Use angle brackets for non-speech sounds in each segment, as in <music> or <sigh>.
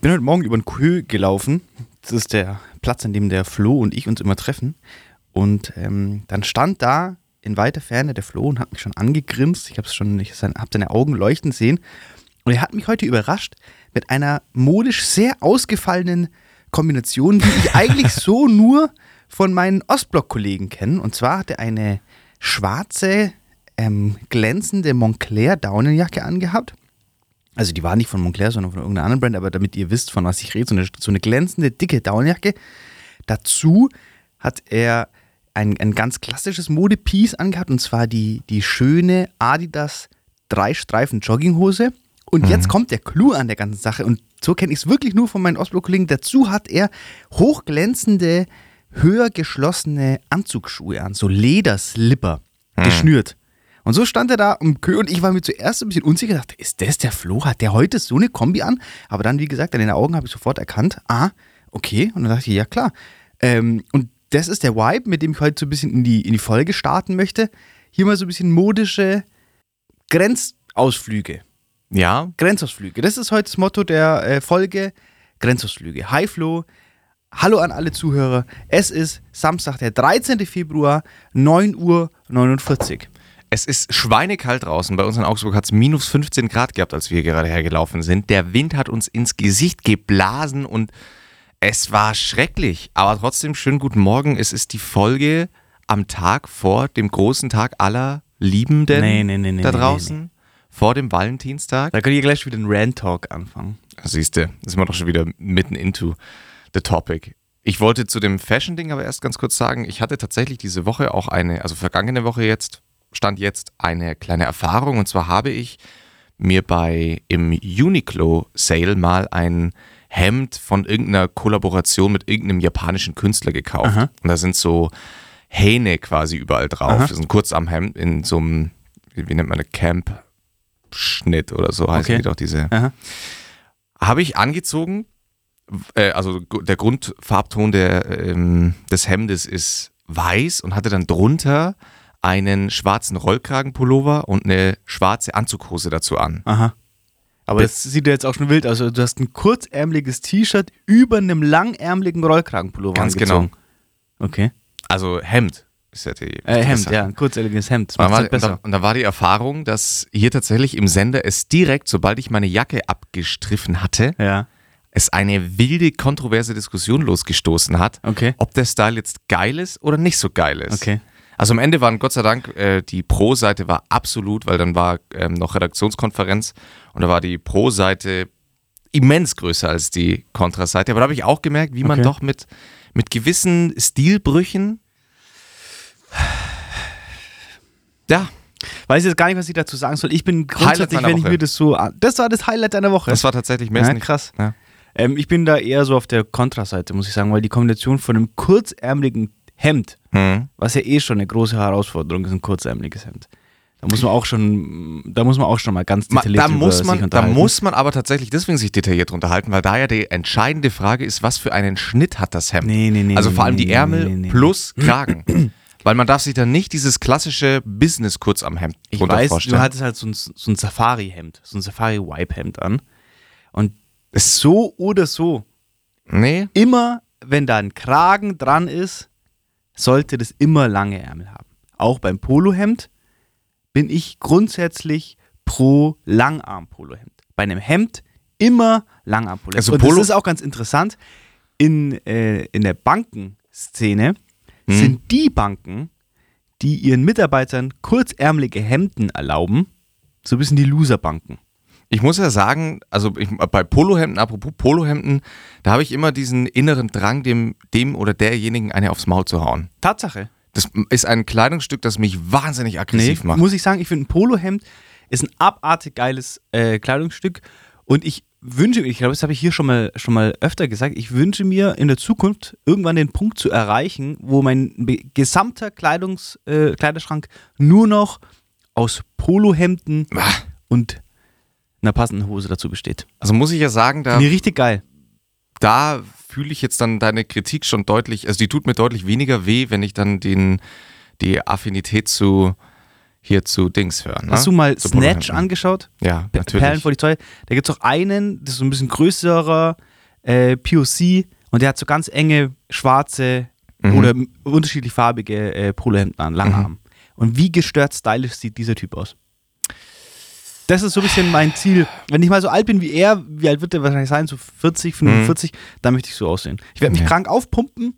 Ich bin heute Morgen über den Kö gelaufen. Das ist der Platz, an dem der Flo und ich uns immer treffen. Und ähm, dann stand da in weiter Ferne der Flo und hat mich schon angegrinst. Ich habe schon, ich habe seine Augen leuchten sehen. Und er hat mich heute überrascht mit einer modisch sehr ausgefallenen Kombination, die ich eigentlich <laughs> so nur von meinen Ostblock-Kollegen kenne. Und zwar hat er eine schwarze, ähm, glänzende Montclair-Daunenjacke angehabt. Also die war nicht von Montclair, sondern von irgendeiner anderen Brand, aber damit ihr wisst, von was ich rede, so eine, so eine glänzende, dicke Daunenjacke. Dazu hat er ein, ein ganz klassisches Modepiece angehabt und zwar die, die schöne Adidas Drei-Streifen Jogginghose. Und mhm. jetzt kommt der Clou an der ganzen Sache und so kenne ich es wirklich nur von meinen Ostblock-Kollegen. Dazu hat er hochglänzende, höher geschlossene Anzugsschuhe an, so Lederslipper, mhm. geschnürt. Und so stand er da am Kö und ich war mir zuerst ein bisschen unsicher, dachte, ist das der Flo? Hat der heute so eine Kombi an? Aber dann, wie gesagt, an den Augen habe ich sofort erkannt, ah, okay. Und dann dachte ich, ja klar. Ähm, und das ist der Vibe, mit dem ich heute so ein bisschen in die, in die Folge starten möchte. Hier mal so ein bisschen modische Grenzausflüge. Ja. Grenzausflüge. Das ist heute das Motto der äh, Folge. Grenzausflüge. Hi Flo. Hallo an alle Zuhörer. Es ist Samstag, der 13. Februar, 9 Uhr 49. Es ist schweinekalt draußen. Bei uns in Augsburg hat es minus 15 Grad gehabt, als wir gerade hergelaufen sind. Der Wind hat uns ins Gesicht geblasen und es war schrecklich. Aber trotzdem schönen guten Morgen. Es ist die Folge am Tag vor dem großen Tag aller Liebenden nee, nee, nee, da draußen. Vor dem Valentinstag. Da könnt ihr gleich wieder einen Rant-Talk anfangen. Siehst du, sind wir doch schon wieder mitten into the topic. Ich wollte zu dem Fashion-Ding aber erst ganz kurz sagen, ich hatte tatsächlich diese Woche auch eine, also vergangene Woche jetzt, stand jetzt eine kleine Erfahrung. Und zwar habe ich mir bei im Uniqlo Sale mal ein Hemd von irgendeiner Kollaboration mit irgendeinem japanischen Künstler gekauft. Aha. Und da sind so Hähne quasi überall drauf. Aha. Das ist ein Kurzarmhemd in so einem, wie nennt man das, Camp-Schnitt oder so heißt okay. doch diese. Aha. Habe ich angezogen. Äh, also der Grundfarbton der, ähm, des Hemdes ist weiß und hatte dann drunter einen schwarzen Rollkragenpullover und eine schwarze Anzughose dazu an. Aha. Aber das, das sieht ja jetzt auch schon wild aus. Also du hast ein kurzärmeliges T-Shirt über einem langärmeligen Rollkragenpullover Ganz genau. angezogen. genau. Okay. Also Hemd. Ist ja die, äh, Hemd, ja, ein kurzärmeliges Hemd. Das war, besser. Und, da, und da war die Erfahrung, dass hier tatsächlich im Sender es direkt, sobald ich meine Jacke abgestriffen hatte, ja es eine wilde, kontroverse Diskussion losgestoßen hat, okay. ob der Style jetzt geil ist oder nicht so geil ist. Okay. Also am Ende waren Gott sei Dank, äh, die Pro-Seite war absolut, weil dann war ähm, noch Redaktionskonferenz und da war die Pro-Seite immens größer als die Kontra-Seite. Aber da habe ich auch gemerkt, wie man doch mit, mit gewissen Stilbrüchen ja, weiß jetzt gar nicht, was ich dazu sagen soll. Ich bin grundsätzlich, wenn ich mir das so. Das war das Highlight deiner Woche. Das war tatsächlich mehr ja, krass. Ja. Ähm, ich bin da eher so auf der Kontraseite, muss ich sagen, weil die Kombination von einem kurzärmeligen Hemd, hm. was ja eh schon eine große Herausforderung ist, ein kurzärmeliges Hemd. Da muss man auch schon, da muss man auch schon mal ganz detailliert da muss man, Da muss man aber tatsächlich deswegen sich detailliert unterhalten, weil da ja die entscheidende Frage ist, was für einen Schnitt hat das Hemd? Nee, nee, nee. Also vor allem die Ärmel plus <clears throat> Kragen. weil man darf sich dann nicht dieses klassische Business kurz am Hemd ich weiß, vorstellen. Du hattest halt so ein, so ein Safari-Hemd, so ein Safari-Wipe-Hemd an. Und so oder so. Nee. Immer, wenn da ein Kragen dran ist, sollte das immer lange Ärmel haben. Auch beim Polohemd bin ich grundsätzlich pro Langarm-Polohemd. Bei einem Hemd immer Langarm-Polohemd. Also Und Polo das ist auch ganz interessant. In, äh, in der Bankenszene hm. sind die Banken, die ihren Mitarbeitern kurzärmelige Hemden erlauben, so ein bisschen die Loserbanken. Ich muss ja sagen, also ich, bei Polohemden, apropos Polohemden, da habe ich immer diesen inneren Drang, dem, dem oder derjenigen eine aufs Maul zu hauen. Tatsache. Das ist ein Kleidungsstück, das mich wahnsinnig aggressiv nee, macht. Muss ich sagen, ich finde ein Polohemd ist ein abartig geiles äh, Kleidungsstück und ich wünsche, ich glaube, das habe ich hier schon mal, schon mal öfter gesagt, ich wünsche mir in der Zukunft irgendwann den Punkt zu erreichen, wo mein gesamter Kleidungs, äh, Kleiderschrank nur noch aus Polohemden ah. und einer passenden Hose dazu besteht. Also muss ich ja sagen, da. Nee, richtig geil. Da fühle ich jetzt dann deine Kritik schon deutlich, also die tut mir deutlich weniger weh, wenn ich dann den, die Affinität zu hier zu Dings hören. Ne? Hast du mal zu Snatch angeschaut? Ja, natürlich. Perlen vor die Zeug. Da gibt es auch einen, das ist so ein bisschen größerer äh, POC und der hat so ganz enge schwarze Mhm. oder unterschiedlich farbige äh, Polohemden an, Langarm. Und wie gestört stylisch sieht dieser Typ aus? Das ist so ein bisschen mein Ziel. Wenn ich mal so alt bin wie er, wie alt wird er wahrscheinlich sein? So 40, 45, dann möchte ich so aussehen. Ich werde mich Mhm. Ja. krank aufpumpen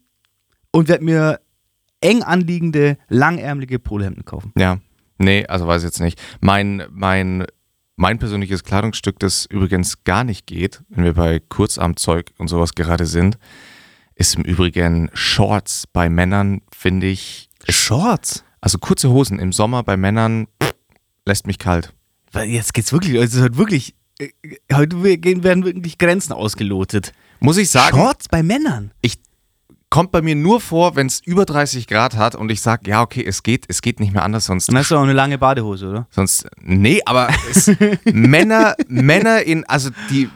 und werde mir eng anliegende, langärmelige Polohemden kaufen. Ja. Nee, also weiß ich jetzt nicht. Mein, mein, mein persönliches Kleidungsstück, das übrigens gar nicht geht, wenn wir bei Kurzarmzeug und sowas gerade sind, ist im Übrigen Shorts bei Männern, finde ich. Shorts? Also kurze Hosen im Sommer bei Männern pff, lässt mich kalt. Weil jetzt geht's wirklich, also es wird wirklich, äh, heute werden wirklich Grenzen ausgelotet. Muss ich sagen, Shorts bei Männern? ich kommt bei mir nur vor, wenn es über 30 Grad hat und ich sage, ja, okay, es geht, es geht nicht mehr anders, sonst Dann hast du auch eine lange Badehose, oder? Sonst, nee, aber es, Männer, <laughs> Männer in, also die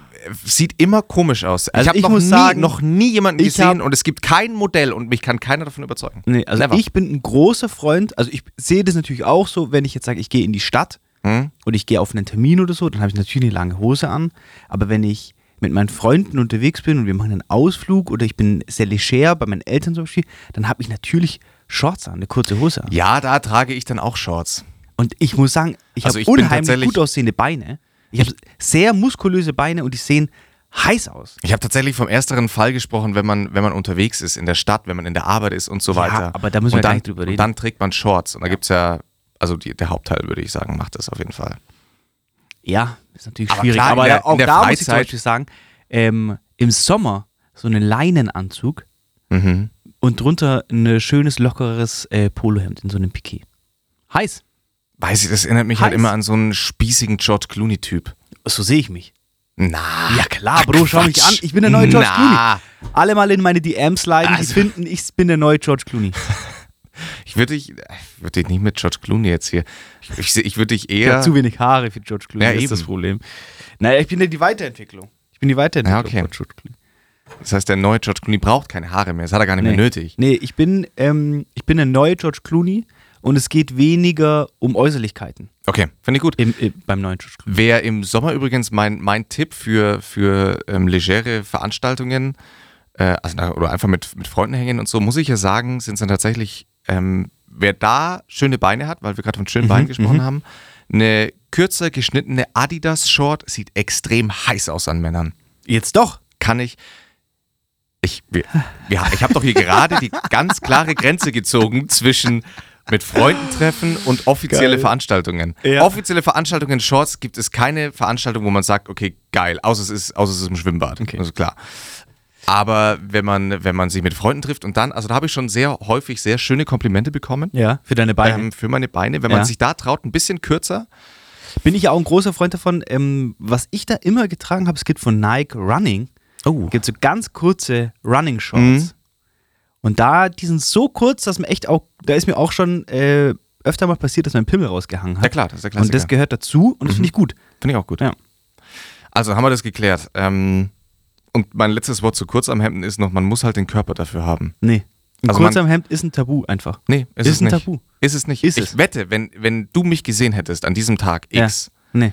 sieht immer komisch aus. Also ich habe noch, muss nie, sagen, noch nie jemanden gesehen hab- und es gibt kein Modell und mich kann keiner davon überzeugen. Nee, also Never. ich bin ein großer Freund, also ich sehe das natürlich auch so, wenn ich jetzt sage, ich gehe in die Stadt Hm? und ich gehe auf einen Termin oder so, dann habe ich natürlich eine lange Hose an. Aber wenn ich mit meinen Freunden unterwegs bin und wir machen einen Ausflug oder ich bin sehr leger bei meinen Eltern zum Beispiel, dann habe ich natürlich Shorts an, eine kurze Hose an. Ja, da trage ich dann auch Shorts. Und ich muss sagen, ich Also habe unheimlich gut aussehende Beine. Ich habe sehr muskulöse Beine und die sehen heiß aus. Ich habe tatsächlich vom ersteren Fall gesprochen, wenn man, wenn man unterwegs ist, in der Stadt, wenn man in der Arbeit ist und so Ja, weiter. aber da müssen wir und gar dann, nicht drüber Und reden. dann trägt man Shorts und da gibt es ja, also die, der Hauptteil, würde ich sagen, macht das auf jeden Fall. Ja, ist natürlich Aber schwierig. klar, aber der- auch in der da muss ich zum Freizeit- Beispiel sagen, ähm, im Sommer so einen Leinenanzug Mhm. und drunter ein schönes, lockeres äh, Polohemd in so einem Piquet. Heiß. Weiß ich, das erinnert mich halt Heiß. immer an so einen spießigen George Clooney-Typ. So sehe ich mich. Na. Ja klar, Bro, schau mich Quatsch. an. Ich bin der neue George Na. Clooney. Alle mal in meine DMs die Also- finden, ich bin der neue George Clooney. <laughs> Ich würde dich, ich würde dich nicht mit George Clooney jetzt hier. Ich, ich, ich würde dich Ich eher. habe zu wenig Haare für George Clooney, Ja, das ist eben. das Problem. Naja, ich bin ja die Weiterentwicklung. Ich bin die Weiterentwicklung Ja, okay. von George Clooney. Das heißt, der neue George Clooney braucht keine Haare mehr. Das hat er gar nicht mehr Nee. nötig. Nee, ich bin, ähm, ich bin der neue George Clooney und es geht weniger um Äußerlichkeiten Okay, finde ich gut. im, im, beim neuen George Clooney. Wer im Sommer übrigens mein, mein Tipp für, für ähm, legere Veranstaltungen, äh, also, oder einfach mit, mit Freunden hängen und so, muss ich ja sagen, sind es dann tatsächlich, ähm, wer da schöne Beine hat, weil wir gerade von schönen Mhm, Beinen gesprochen haben, eine kürzer geschnittene Adidas-Short sieht extrem heiß aus an Männern. Jetzt doch. kann ich. Ich, wir, wir, ich habe doch hier gerade die <laughs> ganz klare Grenze gezogen zwischen mit Freunden treffen und offizielle Geil. Veranstaltungen. Ja. Offizielle Veranstaltungen, Shorts, gibt es keine Veranstaltung, wo man sagt, okay, geil, außer es ist, außer es ist im Schwimmbad. Okay. Also klar. Aber wenn man, wenn man sich mit Freunden trifft und dann, also da habe ich schon sehr häufig sehr schöne Komplimente bekommen. Ja, für deine Beine. Ähm, für meine Beine, wenn Ja. man sich da traut, ein bisschen kürzer. Bin ich ja auch ein großer Freund davon. Ähm, was ich da immer getragen habe, es gibt von Nike Running, Oh. gibt so ganz kurze Running Shorts. Mhm. Und da, die sind so kurz, dass man echt auch, da ist mir auch schon äh, öfter mal passiert, dass mein Pimmel rausgehangen hat. Ja klar, das ist der Klassiker. und das gehört dazu und das finde ich gut. Finde ich auch gut. Ja. Also haben wir das geklärt. Ähm, und mein letztes Wort zu kurz am Hemden ist noch, man muss halt den Körper dafür haben. Nee. Ein Also man- kurzer Hemd ist ein Tabu einfach. Nee, ist, Ist es ein nicht. Tabu. Ist es nicht. Ist ich es. wette, wenn, wenn du mich gesehen hättest an diesem Tag Ja. X, Nee.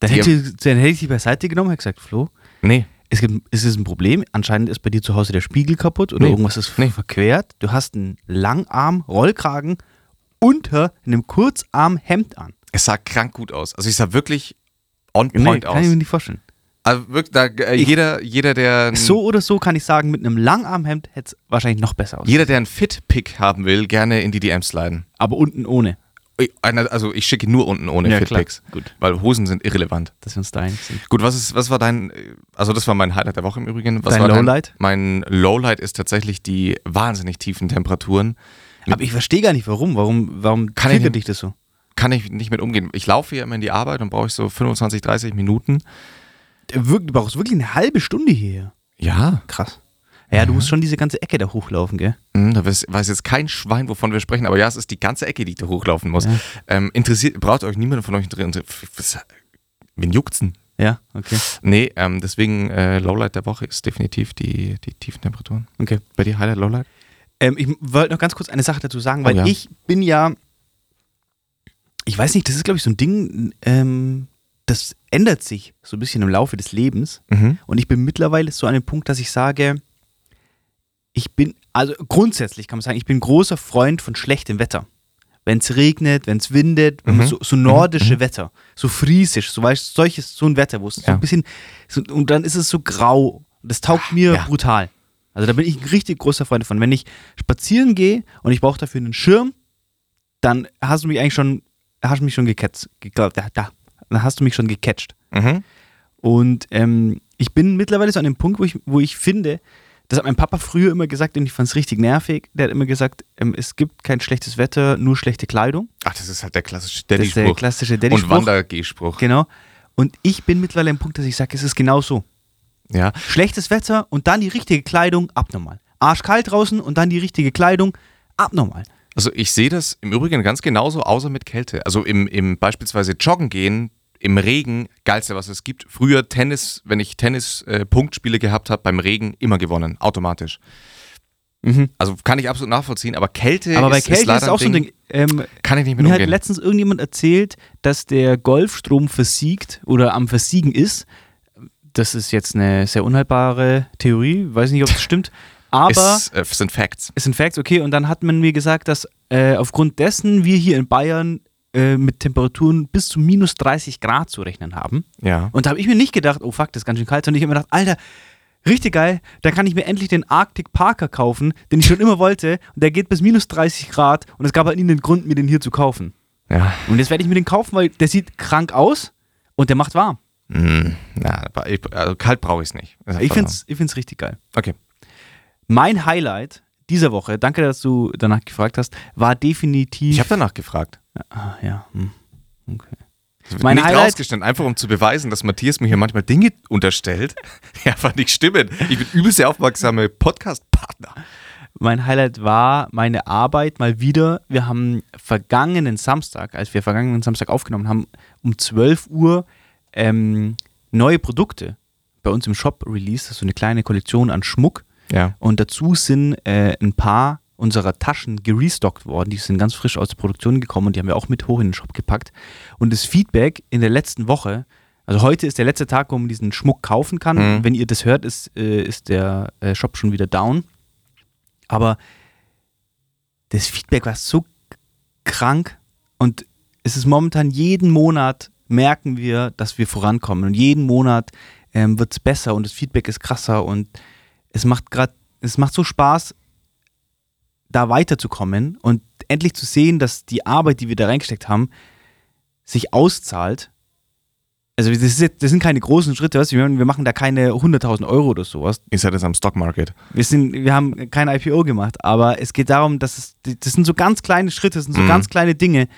Dann hätte, dann hätte ich dich beiseite genommen und gesagt, Flo, nee, es gibt, es ist ein Problem. Anscheinend ist bei dir zu Hause der Spiegel kaputt oder Nee. irgendwas ist Nee. verquert. Du hast einen Langarm-Rollkragen unter einem Kurzarm-Hemd an. es sah krank gut aus. Also ich sah wirklich on Nee, point kann aus. ich mir nicht vorstellen. Also wirklich, da, äh, jeder, jeder, der ein- So oder so kann ich sagen, mit einem Langarmhemd hätte es wahrscheinlich noch besser aus. jeder, der einen Fit-Pick haben will, gerne in die DMs sliden. Aber unten ohne, Also ich schicke nur unten ohne Ja, Fit-Picks. klar. Gut. Weil Hosen sind irrelevant. dass wir uns da einig sind. Gut, was ist, was war dein, also das war mein Highlight der Woche im Übrigen. Was Dein war Lowlight? Mein Lowlight ist tatsächlich die wahnsinnig tiefen Temperaturen. Aber ich verstehe gar nicht, warum. Warum, warum Kann ich triggert nicht- dich das so? Kann ich nicht mit umgehen. Ich laufe hier immer in die Arbeit und brauche ich so 25, 30 Minuten. Du brauchst wirklich eine halbe Stunde hier. Ja. Krass. Ja, du musst schon diese ganze Ecke da hochlaufen, gell? Hm, da weiß, weiß jetzt kein Schwein, wovon wir sprechen, aber ja, es ist die ganze Ecke, die ich da hochlaufen muss. Ja. Ähm, interessiert, braucht euch niemand von euch drin. Wen juckt's denn? Ja, okay. Nee, ähm, deswegen äh, Lowlight der Woche ist definitiv die, die tiefen Temperaturen. okay. Bei dir Highlight, Lowlight? Ähm, ich wollte noch ganz kurz eine Sache dazu sagen, Oh weil ja. ich bin ja, ich weiß nicht, das ist glaube ich so ein Ding, ähm, das ändert sich so ein bisschen im Laufe des Lebens. Mhm. Und ich bin mittlerweile so an dem Punkt, dass ich sage, ich bin, also grundsätzlich kann man sagen, ich bin großer Freund von schlechtem Wetter. Wenn es regnet, wenn es windet, Mhm. so, so nordische Wetter, so friesisch, so weißt, solches, so ein Wetter, wo es so Ja. ein bisschen, so, und dann ist es so grau. Das taugt mir Ja. brutal. Also da bin ich ein richtig großer Freund davon. Wenn ich spazieren gehe und ich brauche dafür einen Schirm, dann hast du mich eigentlich schon, hast mich schon gecatcht. Da, da, dann hast du mich schon gecatcht. Mhm. Und ähm, ich bin mittlerweile so an dem Punkt, wo ich, wo ich finde, das hat mein Papa früher immer gesagt und ich fand es richtig nervig. Der hat immer gesagt, ähm, es gibt kein schlechtes Wetter, nur schlechte Kleidung. Ach, das ist halt der klassische ist der Daddy-Spruch. klassische Und Daddy-Spruch. Wandergehspruch. Genau. Und ich bin mittlerweile am Punkt, dass ich sage, es ist genau so. Ja. Schlechtes Wetter und dann die richtige Kleidung, abnormal. Arschkalt draußen und dann die richtige Kleidung, abnormal. Also ich sehe das im Übrigen ganz genauso, außer mit Kälte. Also im, im beispielsweise Joggen gehen, im Regen, geilste, was es gibt. Früher Tennis, wenn ich Tennis-Punktspiele gehabt habe, beim Regen immer gewonnen, automatisch. Also kann ich absolut nachvollziehen, aber Kälte Aber bei ist, Kälte ist leider ist auch so ein Ding. Ähm, Kann ich nicht mit Mir hat umgehen. letztens irgendjemand erzählt, dass der Golfstrom versiegt oder am Versiegen ist. Das ist jetzt eine sehr unhaltbare Theorie, weiß nicht, ob <laughs> es stimmt. Aber ist, äh, sind Facts. es sind Facts, okay. Und dann hat man mir gesagt, dass äh, aufgrund dessen wir hier in Bayern äh, mit Temperaturen bis zu minus 30 Grad zu rechnen haben. Ja. Und da habe ich mir nicht gedacht, oh fuck, das ist ganz schön kalt, sondern ich habe mir gedacht, Alter, richtig geil, da kann ich mir endlich den Arctic Parker kaufen, den ich schon immer wollte. Und der geht bis minus 30 Grad und es gab halt nie den Grund, mir den hier zu kaufen. Ja. Und jetzt werde ich mir den kaufen, weil der sieht krank aus und der macht warm. Hm, na, aber ich, also kalt brauche ich es nicht. Ich finde es ich find's richtig geil. Okay. Mein Highlight dieser Woche, danke, dass du danach gefragt hast, war definitiv. Ich habe danach gefragt. Ah, ja. hm, Okay. Das wird Mein nicht Highlight- rausgestellt, einfach um zu beweisen, dass Matthias mir hier manchmal Dinge unterstellt, <laughs> die einfach nicht stimmen. Ich bin übelst der aufmerksame Podcast-Partner. Mein Highlight war meine Arbeit mal wieder. Wir haben vergangenen Samstag, als wir vergangenen Samstag aufgenommen haben, um 12 Uhr ähm, neue Produkte bei uns im Shop released. Das ist so eine kleine Kollektion an Schmuck. Ja. Und dazu sind äh, ein paar unserer Taschen gerestockt worden. Die sind ganz frisch aus der Produktion gekommen und die haben wir auch mit hoch in den Shop gepackt. Und das Feedback in der letzten Woche, also heute ist der letzte Tag, wo man diesen Schmuck kaufen kann. Mhm. Wenn ihr das hört, ist, äh, ist der äh, Shop schon wieder down. Aber das Feedback war so krank und es ist momentan jeden Monat merken wir, dass wir vorankommen und jeden Monat ähm, wird es besser und das Feedback ist krasser und es macht gerade, es macht so Spaß, da weiterzukommen und endlich zu sehen, dass die Arbeit, die wir da reingesteckt haben, sich auszahlt. Also das, jetzt, das sind keine großen Schritte, weißt du, wir machen da keine 100.000 Euro oder sowas. Ihr seid jetzt am Stockmarket. Wir, sind, wir haben kein IPO gemacht, aber es geht darum, dass es, das sind so ganz kleine Schritte, das sind so Mhm. ganz kleine Dinge,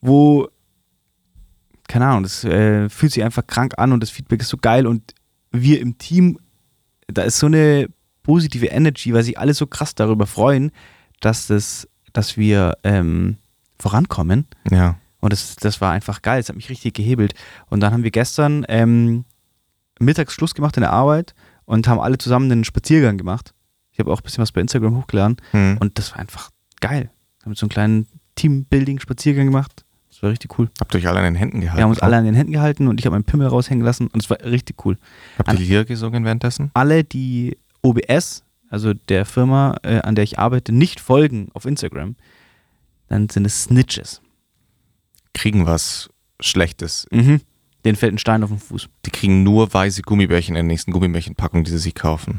wo, keine Ahnung, das äh, fühlt sich einfach krank an und das Feedback ist so geil und wir im Team, da ist so eine positive Energy, weil sich alle so krass darüber freuen, dass, das, dass wir ähm, vorankommen. Ja. Und das, das war einfach geil. Es hat mich richtig gehebelt. Und dann haben wir gestern ähm, mittags Schluss gemacht in der Arbeit und haben alle zusammen einen Spaziergang gemacht. Ich habe auch ein bisschen was bei Instagram hochgeladen. Hm. Und das war einfach geil. Wir haben so einen kleinen Teambuilding-Spaziergang gemacht. Das war richtig cool. Habt ihr euch alle an den Händen gehalten? Wir haben uns alle an den Händen gehalten und ich habe meinen Pimmel raushängen lassen. Und es war richtig cool. Habt ihr Lieder gesungen währenddessen? Alle, die OBS, also der Firma, äh, an der ich arbeite, nicht folgen auf Instagram, dann sind es Snitches. Kriegen was Schlechtes. Mhm. Den fällt ein Stein auf den Fuß. Die kriegen nur weiße Gummibärchen in der nächsten Gummibärchenpackung, die sie sich kaufen.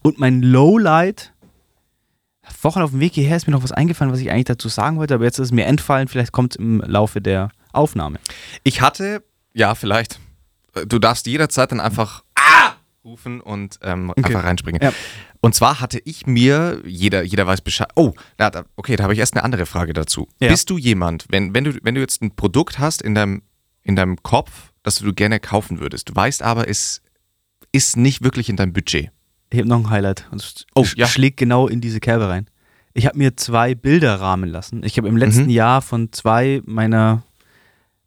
Und mein Lowlight, Wochen auf dem Weg hierher ist mir noch was eingefallen, was ich eigentlich dazu sagen wollte, aber jetzt ist es mir entfallen, vielleicht kommt es im Laufe der Aufnahme. Ich hatte, ja, vielleicht. Du darfst jederzeit dann einfach Ah! Rufen und ähm, Okay. einfach reinspringen. Ja. Und zwar hatte ich mir, jeder, jeder weiß Bescheid. Oh, na, da, okay, da habe ich erst eine andere Frage dazu. Ja. Bist du jemand, wenn, wenn, du, wenn du jetzt ein Produkt hast in deinem, in deinem Kopf, das du gerne kaufen würdest, du weißt aber, es ist nicht wirklich in deinem Budget. Ich habe noch ein Highlight und Oh, sch- ja. schlägt genau in diese Kerbe rein. Ich habe mir zwei Bilder rahmen lassen. Ich habe im letzten Mhm. Jahr von zwei meiner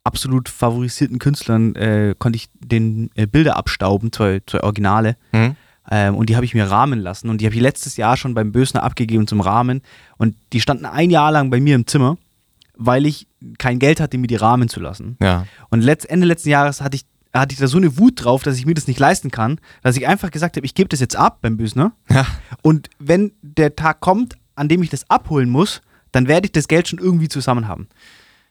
absolut favorisierten Künstlern äh, konnte ich den äh, Bilder abstauben, zwei, zwei Originale. Hm? Ähm, und die habe ich mir rahmen lassen. Und die habe ich letztes Jahr schon beim Bösner abgegeben zum Rahmen. Und die standen ein Jahr lang bei mir im Zimmer. weil ich kein Geld hatte, mir die Rahmen zu lassen. Ja. Und letzt, Ende letzten Jahres hatte ich, hatte ich da so eine Wut drauf, dass ich mir das nicht leisten kann, dass ich einfach gesagt habe, ich gebe das jetzt ab beim Büsner. Ja. Und wenn der Tag kommt, an dem ich das abholen muss, dann werde ich das Geld schon irgendwie zusammen haben.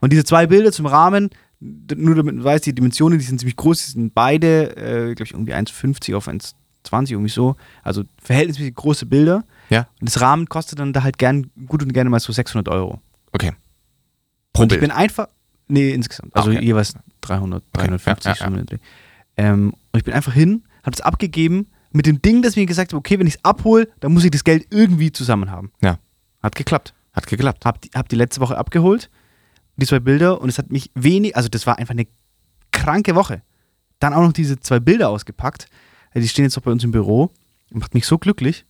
Und diese zwei Bilder zum Rahmen, nur damit man weiß, die Dimensionen, die sind ziemlich groß, die sind beide, äh, glaube ich, irgendwie 1,50 auf 1,20, irgendwie so. Also verhältnismäßig große Bilder. Ja. Und das Rahmen kostet dann da halt gern, gut und gerne mal so 600 Euro. Okay. Pro und ich Bild. bin einfach, nee, insgesamt. Also Ah, okay. jeweils 300, Okay, 350 ja, ja, Dreh. Ähm, und ich bin einfach hin, habe es abgegeben mit dem Ding, dass mir gesagt habe, okay, wenn ich es abhole, dann muss ich das Geld irgendwie zusammen haben. Ja. Hat geklappt. Hat geklappt. Hab die, hab die letzte Woche abgeholt, die zwei Bilder, und es hat mich wenig, also das war einfach eine kranke Woche. Dann auch noch diese zwei Bilder ausgepackt. Ja, Die stehen jetzt auch bei uns im Büro. Macht mich so glücklich.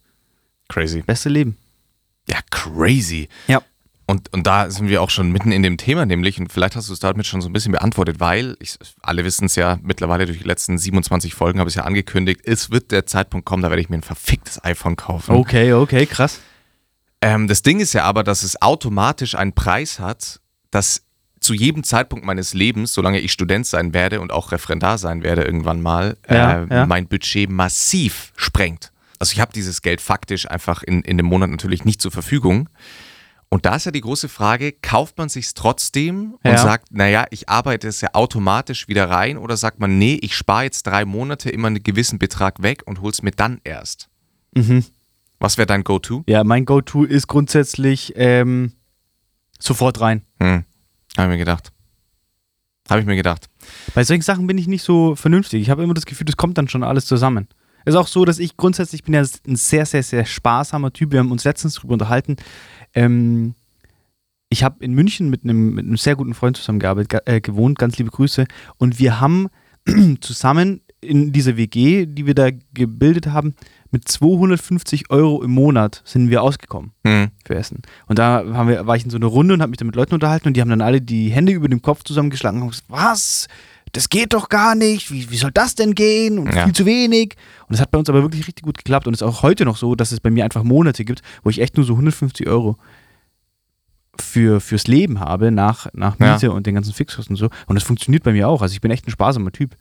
Crazy. Beste Leben. Ja, crazy. Ja. Und, und da sind wir auch schon mitten in dem Thema, nämlich, und vielleicht hast du es damit schon so ein bisschen beantwortet, weil, ich, alle wissen es ja, mittlerweile durch die letzten 27 Folgen habe ich es ja angekündigt, es wird der Zeitpunkt kommen, da werde ich mir ein verficktes iPhone kaufen. Okay, okay, krass. Ähm, das Ding ist ja aber, dass es automatisch einen Preis hat, dass zu jedem Zeitpunkt meines Lebens, solange ich Student sein werde und auch Referendar sein werde irgendwann mal, Ja, äh, ja. mein Budget massiv sprengt. Also ich habe dieses Geld faktisch einfach in, in dem Monat natürlich nicht zur Verfügung. Und da ist ja die große Frage, kauft man sich's trotzdem und Ja. sagt, naja, ich arbeite es ja automatisch wieder rein oder sagt man, nee, ich spare jetzt drei Monate immer einen gewissen Betrag weg und hol's mir dann erst. Mhm. Was wäre dein Go-To? Ja, mein Go-To ist grundsätzlich ähm, sofort rein. Hm. Habe ich mir gedacht. Habe ich mir gedacht. Bei solchen Sachen bin ich nicht so vernünftig. Ich habe immer das Gefühl, das kommt dann schon alles zusammen. Es ist auch so, dass ich grundsätzlich ich bin ja ein sehr, sehr, sehr sparsamer Typ. Wir haben uns letztens darüber unterhalten. Ähm, ich habe in München mit einem, mit einem sehr guten Freund zusammengearbeitet, äh, gewohnt, ganz liebe Grüße. Und wir haben <clears throat> zusammen in dieser WG, die wir da gebildet haben, mit 250 Euro im Monat sind wir ausgekommen Hm. für Essen. Und da haben wir, war ich in so einer Runde und habe mich dann mit Leuten unterhalten und die haben dann alle die Hände über dem Kopf zusammengeschlagen und haben gesagt, was? Das geht doch gar nicht. Wie, wie soll das denn gehen? Und Ja. viel zu wenig. Und es hat bei uns aber wirklich richtig gut geklappt und es ist auch heute noch so, dass es bei mir einfach Monate gibt, wo ich echt nur so 150 Euro für, fürs Leben habe, nach, nach Ja. Miete und den ganzen Fixkosten und so. Und das funktioniert bei mir auch. Also ich bin echt ein sparsamer Typ.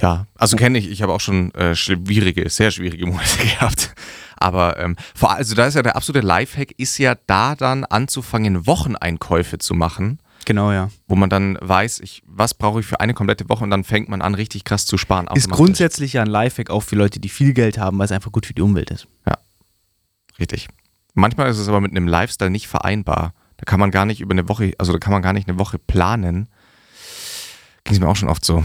Ja, also kenne ich. Ich habe auch schon äh, schwierige, sehr schwierige Monate <laughs> gehabt. Aber ähm, vor allem, also da ist ja der absolute Lifehack, ist ja da dann anzufangen, Wocheneinkäufe zu machen, Genau, ja. wo man dann weiß, ich, was brauche ich für eine komplette Woche und dann fängt man an, richtig krass zu sparen. Ist grundsätzlich ja ein Lifehack auch für Leute, die viel Geld haben, weil es einfach gut für die Umwelt ist. Richtig. Manchmal ist es aber mit einem Lifestyle nicht vereinbar. Da kann man gar nicht über eine Woche, also da kann man gar nicht eine Woche planen. Ging es mir auch schon oft so.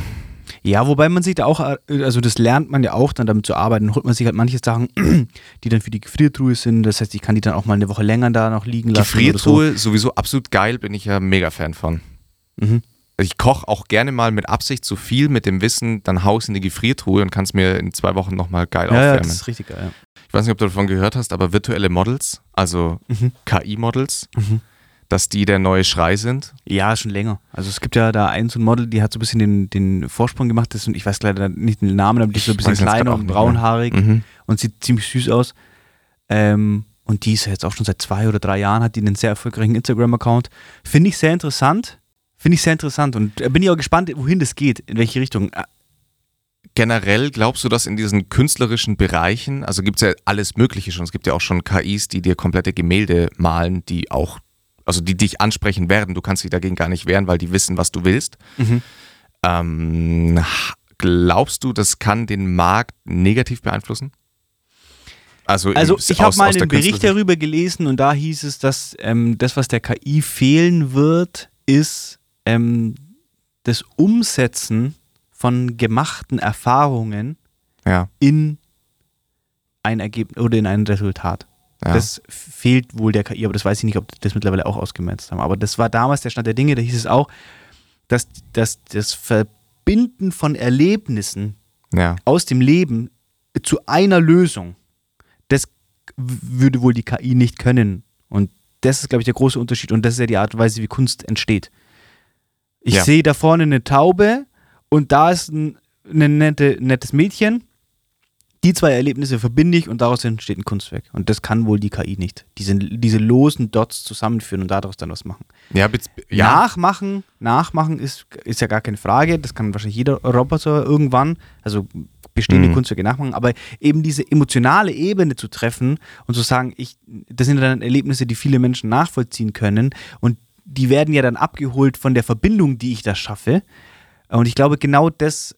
Ja, wobei man sich da auch, äh, also das lernt man ja auch, dann damit zu arbeiten. Dann holt man sich halt manche Sachen, <clears throat> die dann für die Gefriertruhe sind. Das heißt, ich kann die dann auch mal eine Woche länger da noch liegen lassen. Gefriertruhe, sowieso absolut geil, bin ich ja mega Fan von. So. Mhm. Ich koche auch gerne mal mit Absicht zu viel, mit dem Wissen, dann haus in die Gefriertruhe und kann es mir in zwei Wochen nochmal geil Ja, ja, aufwärmen. das ist richtig geil. ich weiß nicht, ob du davon gehört hast, aber virtuelle Models, also Mhm. KI-Models, Mhm. Dass die der neue Schrei sind. Ja, schon länger. Also es gibt ja da ein so ein Model, die hat so ein bisschen den, den Vorsprung gemacht. Das, und ich weiß leider nicht den Namen, aber die ist so ein bisschen kleiner und braunhaarig Mhm. und sieht ziemlich süß aus. Ähm, und die ist ja jetzt auch schon seit zwei oder drei Jahren, hat die einen sehr erfolgreichen Instagram-Account. Finde ich sehr interessant. Finde ich sehr interessant und äh, bin ich auch gespannt, wohin das geht, in welche Richtung. Äh, Generell glaubst du, dass in diesen künstlerischen Bereichen, also gibt es ja alles Mögliche schon, es gibt ja auch schon KIs, die dir komplette Gemälde malen, die auch, also die dich ansprechen werden, du kannst dich dagegen gar nicht wehren, weil die wissen, was du willst. Ähm, glaubst du, das kann den Markt negativ beeinflussen? Also, im- Also ich habe mal einen Bericht darüber gelesen und da hieß es, dass ähm, das, was der KI fehlen wird, ist ähm, das Umsetzen von gemachten Erfahrungen Ja, in ein Ergebnis oder in ein Resultat. Ja. Das fehlt wohl der KI, aber das weiß ich nicht, ob die das mittlerweile auch ausgemerzt haben. Aber das war damals der Stand der Dinge, da hieß es auch, dass, dass das Verbinden von Erlebnissen ja. aus dem Leben zu einer Lösung, das würde wohl die KI nicht können. Und das ist, glaube ich, der große Unterschied. Und das ist ja die Art und Weise, wie Kunst entsteht. Ich Ja. sehe da vorne eine Taube und da ist ein, ein nette, nettes Mädchen. Die zwei Erlebnisse verbinde ich und daraus entsteht ein Kunstwerk. Und das kann wohl die KI nicht. Diese, diese losen Dots zusammenführen und daraus dann was machen. Ja, ja. Nachmachen, nachmachen ist, ist ja gar keine Frage. Das kann wahrscheinlich jeder Roboter irgendwann, also bestehende Mhm. Kunstwerke nachmachen. Aber eben diese emotionale Ebene zu treffen und zu sagen, ich, das sind dann Erlebnisse, die viele Menschen nachvollziehen können und die werden ja dann abgeholt von der Verbindung, die ich da schaffe. Und ich glaube, genau das,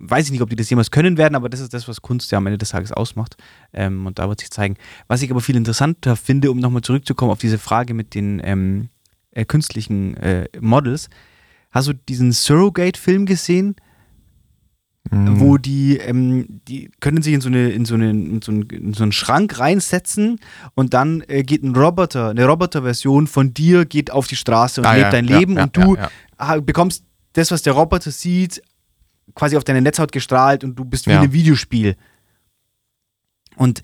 weiß ich nicht, ob die das jemals können werden, aber das ist das, was Kunst ja am Ende des Tages ausmacht. Ähm, und da wird sich zeigen. Was ich aber viel interessanter finde, um nochmal zurückzukommen auf diese Frage mit den ähm, äh, künstlichen äh, Models. Hast du diesen Surrogate-Film gesehen, Mhm. wo die, ähm, die können sich in so, eine, in, so eine, in, so einen, in so einen Schrank reinsetzen und dann äh, geht ein Roboter, eine Roboter-Version von dir geht auf die Straße und Ah, lebt ja, dein ja, Leben ja, und du bekommst das, was der Roboter sieht, quasi auf deine Netzhaut gestrahlt und du bist wie Ja. in einem Videospiel. Und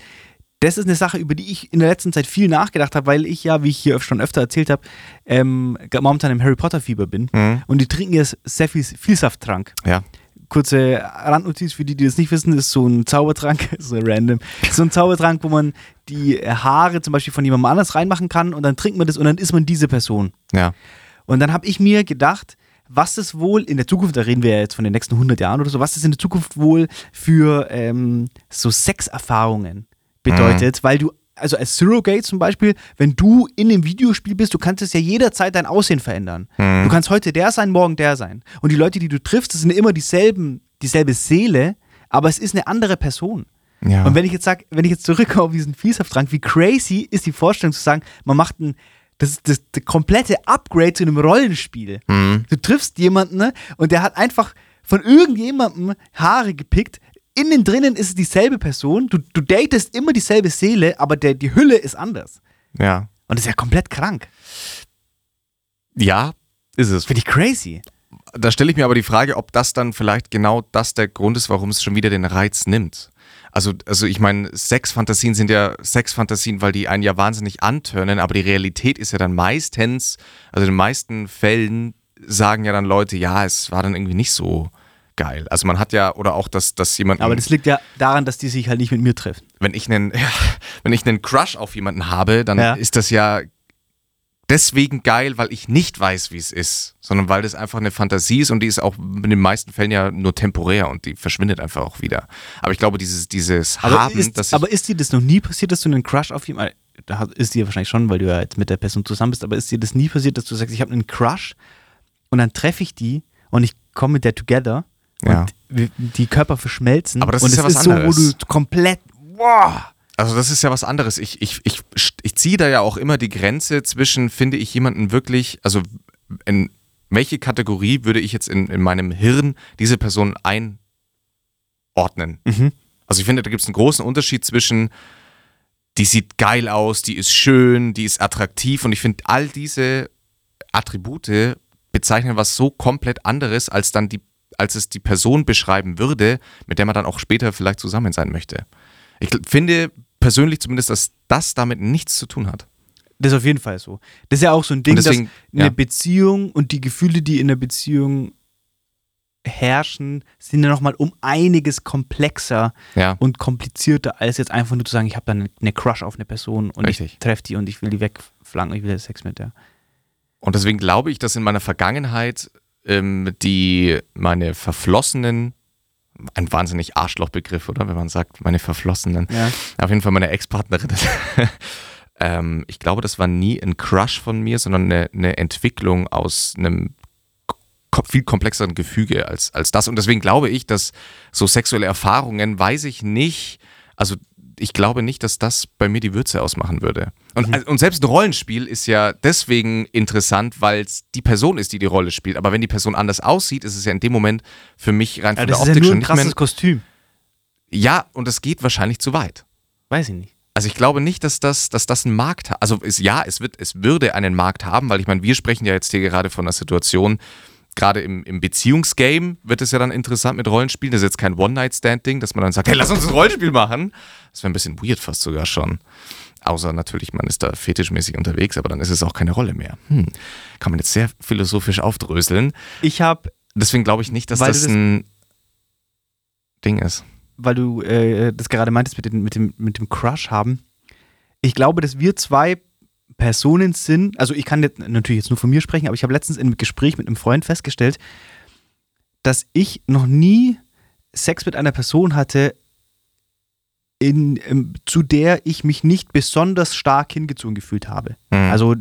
das ist eine Sache, über die ich in der letzten Zeit viel nachgedacht habe, weil ich ja, wie ich hier schon öfter erzählt habe, ähm, momentan im Harry Potter-Fieber bin. Mhm. Und die trinken jetzt sehr viel Vielsafttrank. Ja. Kurze Randnotiz für die, die das nicht wissen, ist so ein Zaubertrank, <laughs> so random. So ein Zaubertrank, wo man die Haare zum Beispiel von jemandem anders reinmachen kann und dann trinkt man das und dann ist man diese Person. Ja. Und dann habe ich mir gedacht, was es wohl in der Zukunft, da reden wir ja jetzt von den nächsten 100 Jahren oder so, was es in der Zukunft wohl für ähm, so Sexerfahrungen bedeutet, weil du, also als Surrogate zum Beispiel, wenn du in einem Videospiel bist, du kannst es ja jederzeit dein Aussehen verändern. Du kannst heute der sein, morgen der sein. Und die Leute, die du triffst, das sind immer dieselben, dieselbe Seele, aber es ist eine andere Person. Ja. Und wenn ich jetzt sage, wenn ich jetzt zurückkomme auf diesen Vielsafttrank, wie crazy ist die Vorstellung zu sagen, man macht ein, das ist das, das komplette Upgrade zu einem Rollenspiel. Mhm. Du triffst jemanden ne, und der hat einfach von irgendjemandem Haare gepickt. Innen drinnen ist es dieselbe Person. Du, du datest immer dieselbe Seele, aber der, die Hülle ist anders. ja. Und das ist ja komplett krank. Ja, ist es. Finde ich crazy. Da stelle ich mir aber die Frage, ob das dann vielleicht genau das der Grund ist, warum es schon wieder den Reiz nimmt. Also, also ich meine, Sexfantasien sind ja Sexfantasien, weil die einen ja wahnsinnig antörnen, aber die Realität ist ja dann meistens, also in den meisten Fällen sagen ja dann Leute, ja, es war dann irgendwie nicht so geil. Also man hat ja, oder auch, dass, dass jemand, Aber das liegt ja daran, dass die sich halt nicht mit mir treffen. wenn ich einen, ja, <laughs> wenn ich einen Crush auf jemanden habe, dann Ja. ist das ja deswegen geil, weil ich nicht weiß, wie es ist, sondern weil das einfach eine Fantasie ist und die ist auch in den meisten Fällen ja nur temporär und die verschwindet einfach auch wieder. Aber ich glaube, dieses, dieses Aber, Haben, ist, dass aber ist dir das noch nie passiert, dass du einen Crush auf jemanden. Ist dir wahrscheinlich schon, weil du ja jetzt mit der Person zusammen bist, aber ist dir das nie passiert, dass du sagst, ich habe einen Crush und dann treffe ich die und ich komme mit der together Ja. und die Körper verschmelzen. Aber das und ist es ja was ist so, wo anderes. du komplett. Wow! Also das ist ja was anderes. Ich, ich, ich, ich ziehe da ja auch immer die Grenze zwischen, finde ich jemanden wirklich, also in welche Kategorie würde ich jetzt in, in meinem Hirn diese Person einordnen? Mhm. Also ich finde, da gibt es einen großen Unterschied zwischen, die sieht geil aus, die ist schön, die ist attraktiv und ich finde, all diese Attribute bezeichnen was so komplett anderes, als dann die, als es die Person beschreiben würde, mit der man dann auch später vielleicht zusammen sein möchte. Ich finde persönlich zumindest, dass das damit nichts zu tun hat. Das ist auf jeden Fall so. Das ist ja auch so ein Ding, deswegen, dass eine ja. Beziehung und die Gefühle, die in der Beziehung herrschen, sind ja nochmal um einiges komplexer Ja, und komplizierter, als jetzt einfach nur zu sagen, ich habe da eine, Crush auf eine Person und ich Richtig. treffe die und ich will die wegflanken, ich will Sex mit der. und deswegen glaube ich, dass in meiner Vergangenheit ähm, die meine verflossenen, ein wahnsinnig Arschlochbegriff, oder? Wenn man sagt, meine verflossenen, Ja. Auf jeden Fall meine Ex-Partnerin. <laughs> ähm, ich glaube, das war nie ein Crush von mir, sondern eine, eine Entwicklung aus einem viel komplexeren Gefüge als, als das. Und deswegen glaube ich, dass so sexuelle Erfahrungen, weiß ich nicht, also ich glaube nicht, dass das bei mir die Würze ausmachen würde. Und, also- und selbst ein Rollenspiel ist ja deswegen interessant, weil es die Person ist, die die Rolle spielt. Aber wenn die Person anders aussieht, ist es ja in dem Moment für mich rein Ja, von der ja Optik nur schon ein nicht mehr. krasses Kostüm. Ja, und es geht wahrscheinlich zu weit. Weiß ich nicht. Also ich glaube nicht, dass das, dass das einen Markt hat. Also es, ja, es wird, es würde einen Markt haben, weil ich meine, wir sprechen ja jetzt hier gerade von einer Situation, gerade im, im Beziehungsgame wird es ja dann interessant mit Rollenspielen. Das ist jetzt kein One-Night-Stand-Ding, dass man dann sagt, hey, lass uns ein Rollenspiel machen. Das wäre ein bisschen weird fast sogar schon. Außer natürlich, man ist da fetischmäßig unterwegs, aber dann ist es auch keine Rolle mehr. Hm. Kann man jetzt sehr philosophisch aufdröseln. Ich habe, Deswegen glaube ich nicht, dass das das- ein Ding ist. weil du äh, das gerade meintest mit, den, mit, dem, mit dem Crush haben. Ich glaube, dass wir zwei Personen sind, also ich kann jetzt natürlich jetzt nur von mir sprechen, aber ich habe letztens in einem Gespräch mit einem Freund festgestellt, dass ich noch nie Sex mit einer Person hatte, in, ähm, zu der ich mich nicht besonders stark hingezogen gefühlt habe. Mhm. Also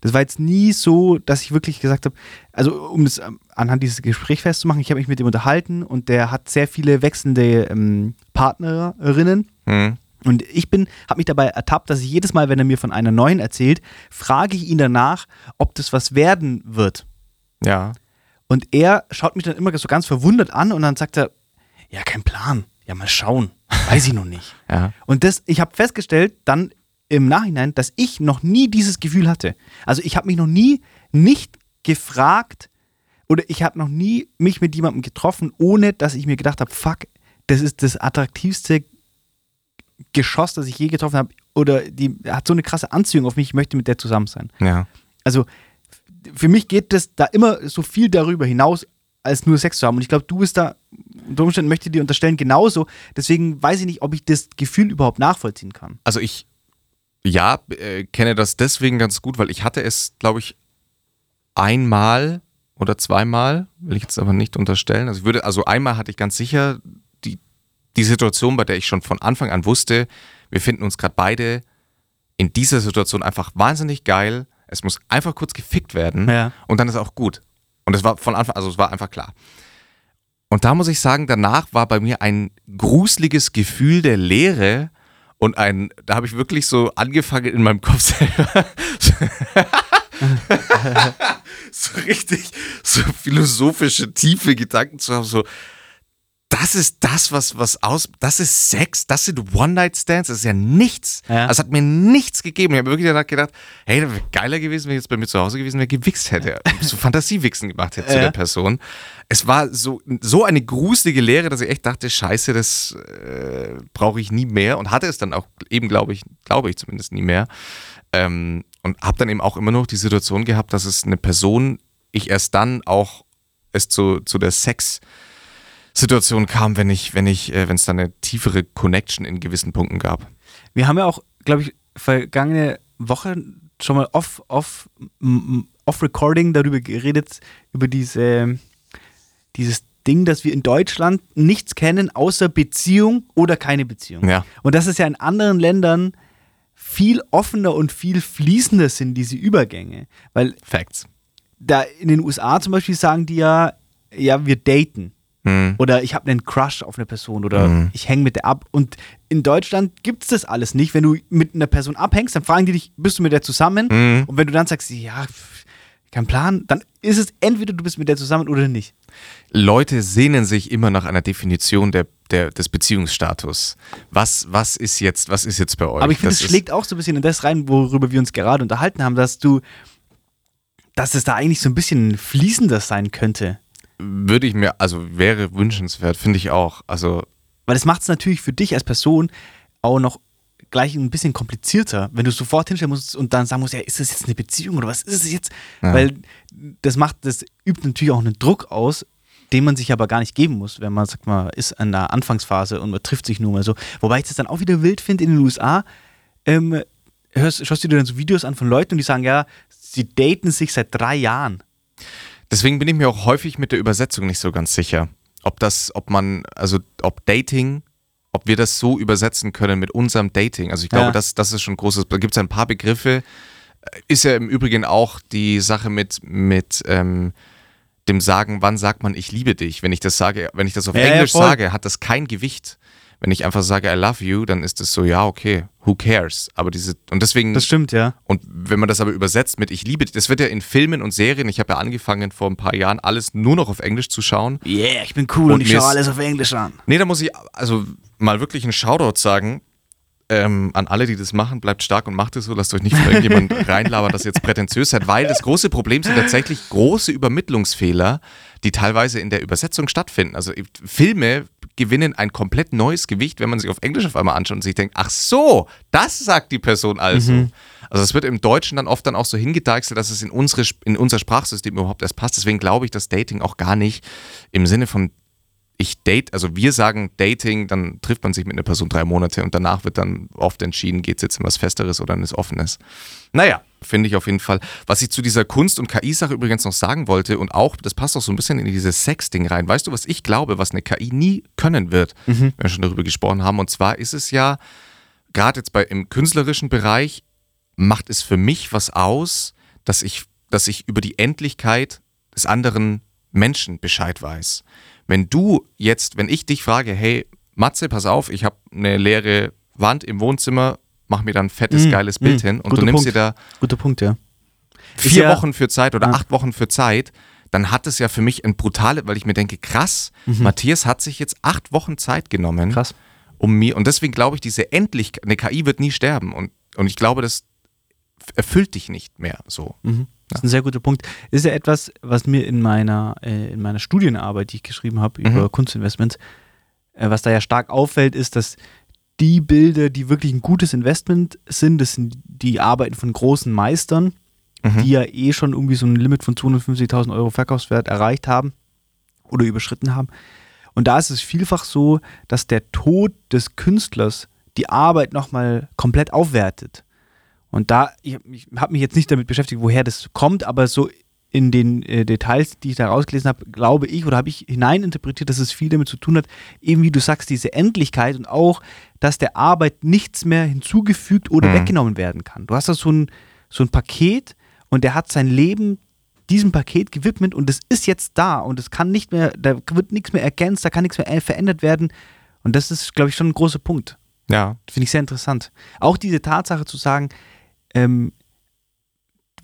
das war jetzt nie so, dass ich wirklich gesagt habe, also um es ähm, anhand dieses Gesprächs festzumachen, ich habe mich mit ihm unterhalten und der hat sehr viele wechselnde ähm, Partnerinnen. Hm. Und ich bin, habe mich dabei ertappt, dass ich jedes Mal, wenn er mir von einer neuen erzählt, frage ich ihn danach, ob das was werden wird. Ja. Und er schaut mich dann immer so ganz verwundert an und dann sagt er, ja, kein Plan. Ja, mal schauen. Weiß ich noch nicht. <laughs> Ja. Und das, ich habe festgestellt, dann im Nachhinein, dass ich noch nie dieses Gefühl hatte. Also ich habe mich noch nie nicht gefragt oder ich habe noch nie mich mit jemandem getroffen, ohne dass ich mir gedacht habe, fuck, das ist das attraktivste Geschoss, das ich je getroffen habe. Oder die hat so eine krasse Anziehung auf mich, ich möchte mit der zusammen sein. Ja. Also für mich geht das da immer so viel darüber hinaus, als nur Sex zu haben. Und ich glaube, du bist da, unter Umständen möchte ich dir unterstellen, genauso. Deswegen weiß ich nicht, ob ich das Gefühl überhaupt nachvollziehen kann. Also ich, ja, äh, kenne das deswegen ganz gut, weil ich hatte es, glaube ich, einmal oder zweimal, will ich jetzt aber nicht unterstellen. Also ich würde, also einmal hatte ich ganz sicher die, Situation, bei der ich schon von Anfang an wusste, wir finden uns gerade beide in dieser Situation einfach wahnsinnig geil. Es muss einfach kurz gefickt werden Ja. und dann ist auch gut. Und es war von Anfang, also es war einfach klar. Und da muss ich sagen, danach war bei mir ein gruseliges Gefühl der Leere und ein, da habe ich wirklich so angefangen in meinem Kopf selber <laughs> so richtig so philosophische, tiefe Gedanken zu haben, so das ist das, was, was aus, das ist Sex, das sind One-Night-Stands, das ist ja nichts. Ja. Das hat mir nichts gegeben. Ich habe wirklich danach gedacht, hey, das wäre geiler gewesen, wenn ich jetzt bei mir zu Hause gewesen wäre, gewichst hätte, <laughs> so Fantasiewichsen gemacht hätte zu Ja. der Person. Es war so, so eine gruselige Lehre, dass ich echt dachte, scheiße, das äh, brauche ich nie mehr und hatte es dann auch eben, glaube ich, glaube ich zumindest nie mehr. Ähm, und habe dann eben auch immer noch die Situation gehabt, dass es eine Person, ich erst dann auch es zu, zu der Sex- Situation kam, wenn ich, wenn ich, äh, wenn es da eine tiefere Connection in gewissen Punkten gab. Wir haben ja auch, glaube ich, vergangene Woche schon mal off, off, off Recording darüber geredet, über diese, dieses Ding, dass wir in Deutschland nichts kennen, außer Beziehung oder keine Beziehung. Ja. Und dass es ja in anderen Ländern viel offener und viel fließender sind, diese Übergänge. Weil Facts. da in den USA zum Beispiel sagen die ja, ja, wir daten. Hm. Oder ich habe einen Crush auf eine Person oder Mhm. ich hänge mit der ab. Und in Deutschland gibt es das alles nicht. Wenn du mit einer Person abhängst, dann fragen die dich, bist du mit der zusammen? Mhm. Und wenn du dann sagst, ja, kein Plan, dann ist es entweder du bist mit der zusammen oder nicht. Leute sehnen sich immer nach einer Definition der, der, des Beziehungsstatus. Was, was ist jetzt, was ist jetzt bei euch? Aber ich finde, es schlägt auch so ein bisschen in das rein, worüber wir uns gerade unterhalten haben, dass du, dass es da eigentlich so ein bisschen fließender sein könnte. Würde ich mir, also wäre wünschenswert, finde ich auch. Also, Weil das macht es natürlich für dich als Person auch noch gleich ein bisschen komplizierter, wenn du sofort hinstellen musst und dann sagen musst, ja, ist das jetzt eine Beziehung oder was ist es jetzt? Ja. Weil das macht, das übt natürlich auch einen Druck aus, den man sich aber gar nicht geben muss, wenn man sagt mal, ist in der Anfangsphase und man trifft sich nur mal so. Wobei ich das dann auch wieder wild finde in den USA. Ähm, hörst, schaust du dir dann so Videos an von Leuten und die sagen, ja, sie daten sich seit drei Jahren. Deswegen bin ich mir auch häufig mit der Übersetzung nicht so ganz sicher. Ob das, ob man, also ob Dating, ob wir das so übersetzen können mit unserem Dating. Also ich glaube, Ja. das, das ist schon ein großes, da gibt es ein paar Begriffe. Ist ja im Übrigen auch die Sache mit, mit ähm, dem Sagen, wann sagt man, ich liebe dich? Wenn ich das sage, wenn ich das auf Ja, ja, Englisch voll. sage, hat das kein Gewicht. Wenn ich einfach sage, I love you, dann ist das so, ja, okay, who cares? Aber diese, und deswegen, Das stimmt, ja. und wenn man das aber übersetzt mit ich liebe dich, das wird ja in Filmen und Serien, ich habe ja angefangen vor ein paar Jahren alles nur noch auf Englisch zu schauen. Yeah, ich bin cool Und und, ich schaue alles auf Englisch an. Nee, da muss ich also mal wirklich einen Shoutout sagen ähm, an alle, die das machen. Bleibt stark und macht es so. Lasst euch nicht von irgendjemand <laughs> reinlabern, das jetzt prätentiös seid, weil das große Problem sind tatsächlich große Übermittlungsfehler, die teilweise in der Übersetzung stattfinden. Also Filme gewinnen ein komplett neues Gewicht, wenn man sich auf Englisch auf einmal anschaut und sich denkt, ach so, das sagt die Person also. Also es wird im Deutschen dann oft dann auch so hingedeichselt, dass es in, unsere, in unser Sprachsystem überhaupt erst passt. Deswegen glaube ich, dass Dating auch gar nicht im Sinne von ich date, also wir sagen Dating, dann trifft man sich mit einer Person drei Monate und danach wird dann oft entschieden, geht es jetzt in was Festeres oder in was Offenes. Naja, finde ich auf jeden Fall. Was ich zu dieser Kunst- und KI-Sache übrigens noch sagen wollte und auch, das passt auch so ein bisschen in dieses Sex-Ding rein. Weißt du, was ich glaube, was eine KI nie können wird, mhm. wenn wir schon darüber gesprochen haben? Und zwar ist es ja, gerade jetzt bei im künstlerischen Bereich, macht es für mich was aus, dass ich, dass ich über die Endlichkeit des anderen Menschen Bescheid weiß. Wenn du jetzt, wenn ich dich frage, hey, Matze, pass auf, ich habe eine leere Wand im Wohnzimmer, mach mir dann ein fettes, mm, geiles Bild mm, hin und du nimmst Punkt. dir da Guter Punkt, ja. vier ja, Wochen für Zeit oder ja. acht Wochen für Zeit, dann hat es ja für mich ein brutales, weil ich mir denke, krass, mhm. Matthias hat sich jetzt acht Wochen Zeit genommen, krass. um mir, und deswegen glaube ich, diese Endlichkeit, eine KI wird nie sterben und, und ich glaube, das erfüllt dich nicht mehr so. Mhm. Das ist ein sehr guter Punkt. Ist ja etwas, was mir in meiner, äh, in meiner Studienarbeit, die ich geschrieben habe über mhm. Kunstinvestments, äh, was da ja stark auffällt, ist, dass die Bilder, die wirklich ein gutes Investment sind, das sind die Arbeiten von großen Meistern, mhm. die ja eh schon irgendwie so ein Limit von 250.000 Euro Verkaufswert erreicht haben oder überschritten haben. Und da ist es vielfach so, dass der Tod des Künstlers die Arbeit nochmal komplett aufwertet. Und da, ich, ich habe mich jetzt nicht damit beschäftigt, woher das kommt, aber so in den äh, Details, die ich da rausgelesen habe, glaube ich oder habe ich hineininterpretiert, dass es viel damit zu tun hat, eben wie du sagst, diese Endlichkeit und auch, dass der Arbeit nichts mehr hinzugefügt oder mhm. weggenommen werden kann. Du hast da so ein, so ein Paket und der hat sein Leben diesem Paket gewidmet und es ist jetzt da und es kann nicht mehr, da wird nichts mehr ergänzt, da kann nichts mehr verändert werden. Und das ist, glaube ich, schon ein großer Punkt. Ja. Finde ich sehr interessant. Auch diese Tatsache zu sagen, ähm,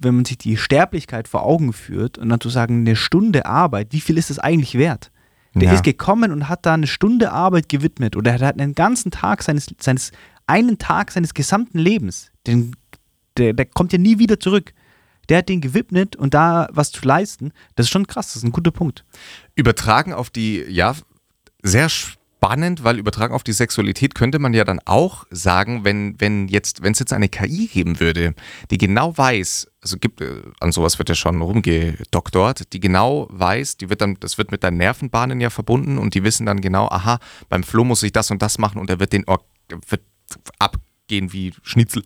wenn man sich die Sterblichkeit vor Augen führt und dann zu sagen, eine Stunde Arbeit, wie viel ist das eigentlich wert? Der ja. ist gekommen und hat da eine Stunde Arbeit gewidmet oder er hat einen ganzen Tag seines, seines einen Tag seines gesamten Lebens, den, der, der kommt ja nie wieder zurück. Der hat den gewidmet und da was zu leisten, das ist schon krass, das ist ein guter Punkt. Übertragen auf die, ja, sehr spannend, weil übertragen auf die Sexualität könnte man ja dann auch sagen, wenn, wenn jetzt, wenn es jetzt eine KI geben würde, die genau weiß, also gibt, äh, an sowas wird ja schon rumgedoktort, die genau weiß, die wird dann, das wird mit deinen Nervenbahnen ja verbunden und die wissen dann genau, aha, beim Flo muss ich das und das machen und er wird den wird abgehen wie Schnitzel.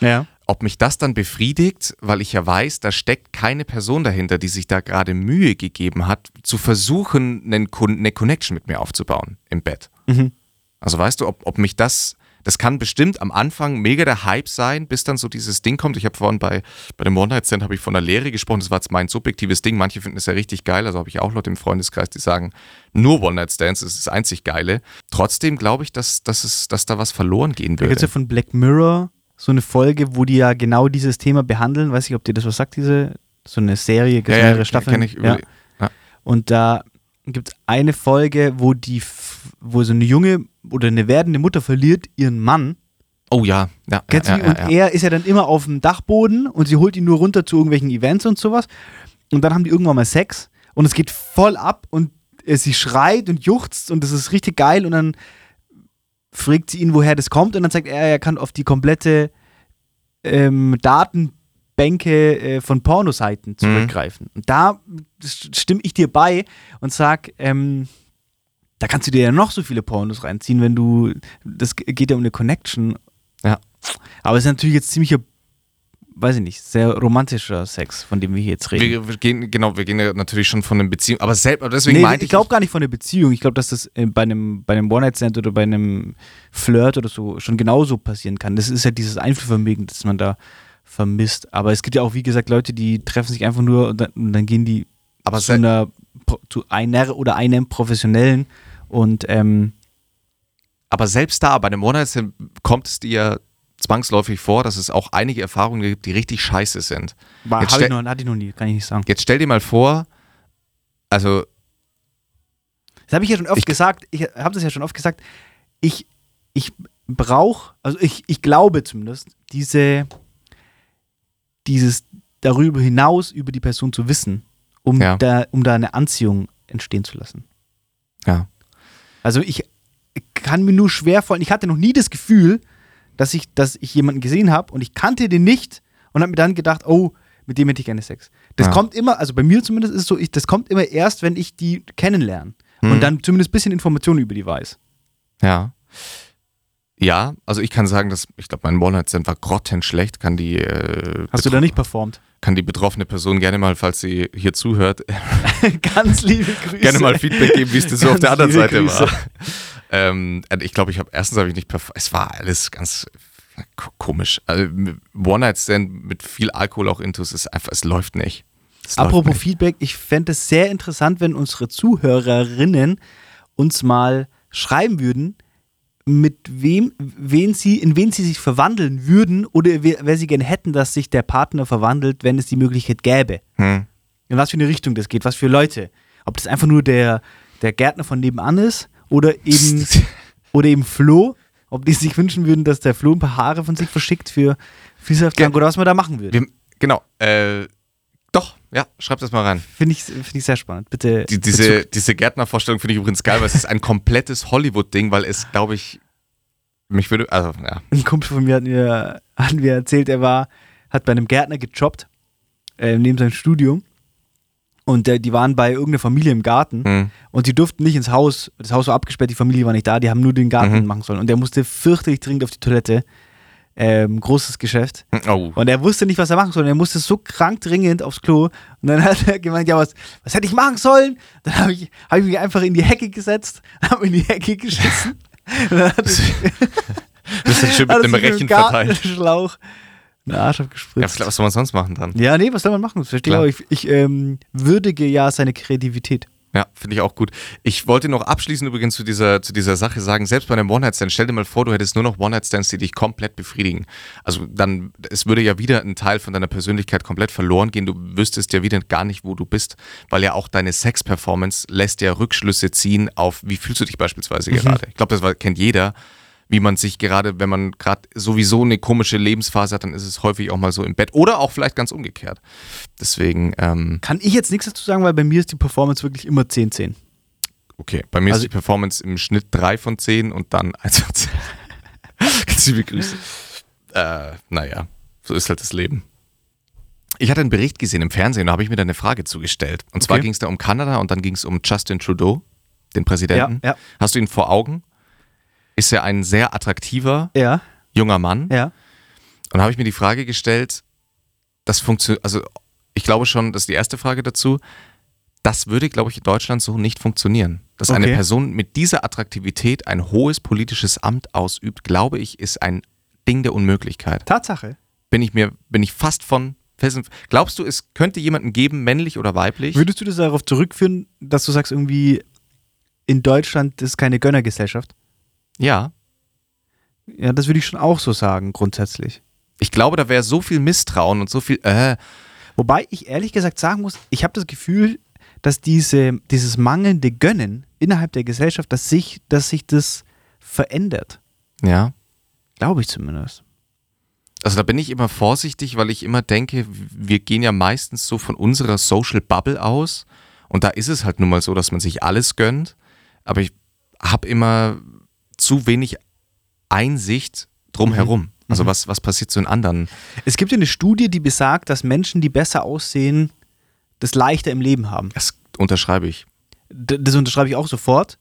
Ja. Ob mich das dann befriedigt, weil ich ja weiß, da steckt keine Person dahinter, die sich da gerade Mühe gegeben hat, zu versuchen, eine Connection mit mir aufzubauen im Bett. Mhm. Also weißt du, ob, ob mich das, das kann bestimmt am Anfang mega der Hype sein, bis dann so dieses Ding kommt. Ich habe vorhin bei, bei dem One-Night-Stand habe ich von der Lehre gesprochen, das war jetzt mein subjektives Ding. Manche finden es ja richtig geil, also habe ich auch Leute im Freundeskreis, die sagen, nur One-Night-Stands ist das einzig Geile. Trotzdem glaube ich, dass, dass, es, dass da was verloren gehen würde. Da gibt ja von Black Mirror so eine Folge, wo die ja genau dieses Thema behandeln. Weiß ich, ob dir das was sagt, diese, so eine Serie, ja, mehrere ja, Staffeln. Ich, ja. ja. Und da gibt es eine Folge, wo die, wo so eine junge oder eine werdende Mutter verliert ihren Mann. Oh ja, ja. Kennst ja, ja, und er ist ja dann immer auf dem Dachboden und sie holt ihn nur runter zu irgendwelchen Events und sowas. Und dann haben die irgendwann mal Sex und es geht voll ab und sie schreit und juchzt und das ist richtig geil und dann fragt sie ihn, woher das kommt und dann sagt er, er kann auf die komplette ähm, Datenbänke äh, von Pornoseiten mhm. zurückgreifen. Mhm. Und da stimme ich dir bei und sag, ähm, da kannst du dir ja noch so viele Pornos reinziehen, wenn du, das geht ja um eine Connection. Ja. Aber es ist natürlich jetzt ziemlicher weiß ich nicht, sehr romantischer Sex, von dem wir hier jetzt reden. Wir, wir gehen, genau, wir gehen ja natürlich schon von einer Beziehung, aber selbst, deswegen nee, meinte ich. Ich glaube gar nicht von einer Beziehung. Ich glaube, dass das äh, bei einem, bei einem One-Night-Stand oder bei einem Flirt oder so schon genauso passieren kann. Das ist ja dieses Einfühlvermögen, das man da vermisst. Aber es gibt ja auch, wie gesagt, Leute, die treffen sich einfach nur und dann, und dann gehen die aber zu einer, zu einer oder einem Professionellen und ähm, aber selbst da, bei einem One-Night-Stand kommt es dir zwangsläufig vor, dass es auch einige Erfahrungen gibt, die richtig scheiße sind. War, jetzt ich noch, hatte ich noch nie, kann ich nicht sagen. Jetzt stell dir mal vor, also. Das habe ich ja schon oft gesagt, ich habe das ja schon oft gesagt, ich, ich brauche, also ich, ich glaube zumindest, diese, dieses darüber hinaus über die Person zu wissen, um, ja. da, um da eine Anziehung entstehen zu lassen. Ja. Also ich kann mir nur schwer vorstellen, ich hatte noch nie das Gefühl, dass ich, dass ich jemanden gesehen habe und ich kannte den nicht und habe mir dann gedacht, oh, mit dem hätte ich gerne Sex. Das ja. kommt immer, also bei mir zumindest ist es so, ich, das kommt immer erst, wenn ich die kennenlerne. und hm. dann zumindest ein bisschen Informationen über die weiß. Ja. Ja, also ich kann sagen, dass ich glaube, mein One-Night-Stand war grottenschlecht. Kann die. Äh, Hast du da nicht performt? Kann die betroffene Person gerne mal, falls sie hier zuhört, <laughs> ganz liebe Grüße. Gerne mal Feedback geben, wie es das so auf der anderen Seite Grüße. war. Ähm, ich glaube, ich habe erstens habe ich nicht. Es war alles ganz komisch. Also, One-Night-Stand mit viel Alkohol auch intus ist einfach, es läuft nicht. Es Apropos nicht. Feedback, ich fände es sehr interessant, wenn unsere Zuhörerinnen uns mal schreiben würden, mit wem, wen sie, in wen sie sich verwandeln würden oder wer, sie gerne hätten, dass sich der Partner verwandelt, wenn es die Möglichkeit gäbe. Hm. In was für eine Richtung das geht, was für Leute. Ob das einfach nur der, der Gärtner von nebenan ist oder eben, <laughs> oder eben Flo, ob die sich wünschen würden, dass der Flo ein paar Haare von sich verschickt für Vielsafttrank oder was man da machen würde. Wir, genau, äh, ja, schreib das mal rein. Finde ich, find ich sehr spannend. Bitte. Die, diese, diese Gärtnervorstellung finde ich übrigens geil, weil es ist ein komplettes Hollywood-Ding, weil es, glaube ich, mich würde, also, ja. Ein Kumpel von mir hat mir, hat mir erzählt, er war, hat bei einem Gärtner gejobbt, äh, neben seinem Studium. Und äh, die waren bei irgendeiner Familie im Garten mhm. und die durften nicht ins Haus. Das Haus war abgesperrt, die Familie war nicht da, die haben nur den Garten mhm. machen sollen. Und der musste fürchterlich dringend auf die Toilette ähm, großes Geschäft. Oh. Und er wusste nicht, was er machen soll. Und er musste so krank dringend aufs Klo. Und dann hat er gemeint, ja, was, was hätte ich machen sollen? Dann habe ich, hab ich mich einfach in die Hecke gesetzt, <laughs> habe in die Hecke geschissen. <laughs> und dann hat <laughs> Bist dann schön mit einem Rechen verteilt. Schlauch einen Arsch abgespritzt. Ja, was soll man sonst machen dann? Ja, nee, was soll man machen? Verstehe ich. Ich ähm, würdige ja seine Kreativität. Ja, finde ich auch gut. Ich wollte noch abschließend übrigens zu dieser, zu dieser Sache sagen, selbst bei einem One-Night-Stand, stell dir mal vor, du hättest nur noch One-Night-Stands, die dich komplett befriedigen. Also dann, es würde ja wieder ein Teil von deiner Persönlichkeit komplett verloren gehen. Du wüsstest ja wieder gar nicht, wo du bist, weil ja auch deine Sex-Performance lässt ja Rückschlüsse ziehen auf, wie fühlst du dich beispielsweise mhm. gerade. Ich glaube, das kennt jeder wie man sich gerade, wenn man gerade sowieso eine komische Lebensphase hat, dann ist es häufig auch mal so im Bett oder auch vielleicht ganz umgekehrt. Deswegen. Ähm, Kann ich jetzt nichts dazu sagen, weil bei mir ist die Performance wirklich immer 10-10. Okay, bei mir also, ist die Performance im Schnitt 3 von 10 und dann <laughs> 1 von 10. Ganz liebe Grüße. Äh, naja, so ist halt das Leben. Ich hatte einen Bericht gesehen im Fernsehen, da habe ich mir da eine Frage zugestellt. Und zwar ging es da um Kanada und dann ging es um Justin Trudeau, den Präsidenten. Ja, ja. Hast du ihn vor Augen? Ist ja ein sehr attraktiver ja. junger Mann. Ja. Und habe ich mir die Frage gestellt, das funktioniert, also ich glaube schon, das ist die erste Frage dazu, das würde, glaube ich, in Deutschland so nicht funktionieren. Dass okay. eine Person mit dieser Attraktivität ein hohes politisches Amt ausübt, glaube ich, ist ein Ding der Unmöglichkeit. Tatsache. Bin ich mir, bin ich fast von Glaubst du, es könnte jemanden geben, männlich oder weiblich? Würdest du das darauf zurückführen, dass du sagst, irgendwie in Deutschland ist keine Gönnergesellschaft? Ja. Ja, das würde ich schon auch so sagen, grundsätzlich. Ich glaube, da wäre so viel Misstrauen und so viel. Äh. Wobei ich ehrlich gesagt sagen muss, ich habe das Gefühl, dass diese, dieses mangelnde Gönnen innerhalb der Gesellschaft, dass sich, dass sich das verändert. Ja. Glaube ich zumindest. Also da bin ich immer vorsichtig, weil ich immer denke, wir gehen ja meistens so von unserer Social Bubble aus und da ist es halt nun mal so, dass man sich alles gönnt. Aber ich habe immer zu wenig Einsicht drumherum. Mhm. Also mhm. was, was passiert zu den anderen? Es gibt ja eine Studie, die besagt, dass Menschen, die besser aussehen, das leichter im Leben haben. Das unterschreibe ich. D das unterschreibe ich auch sofort.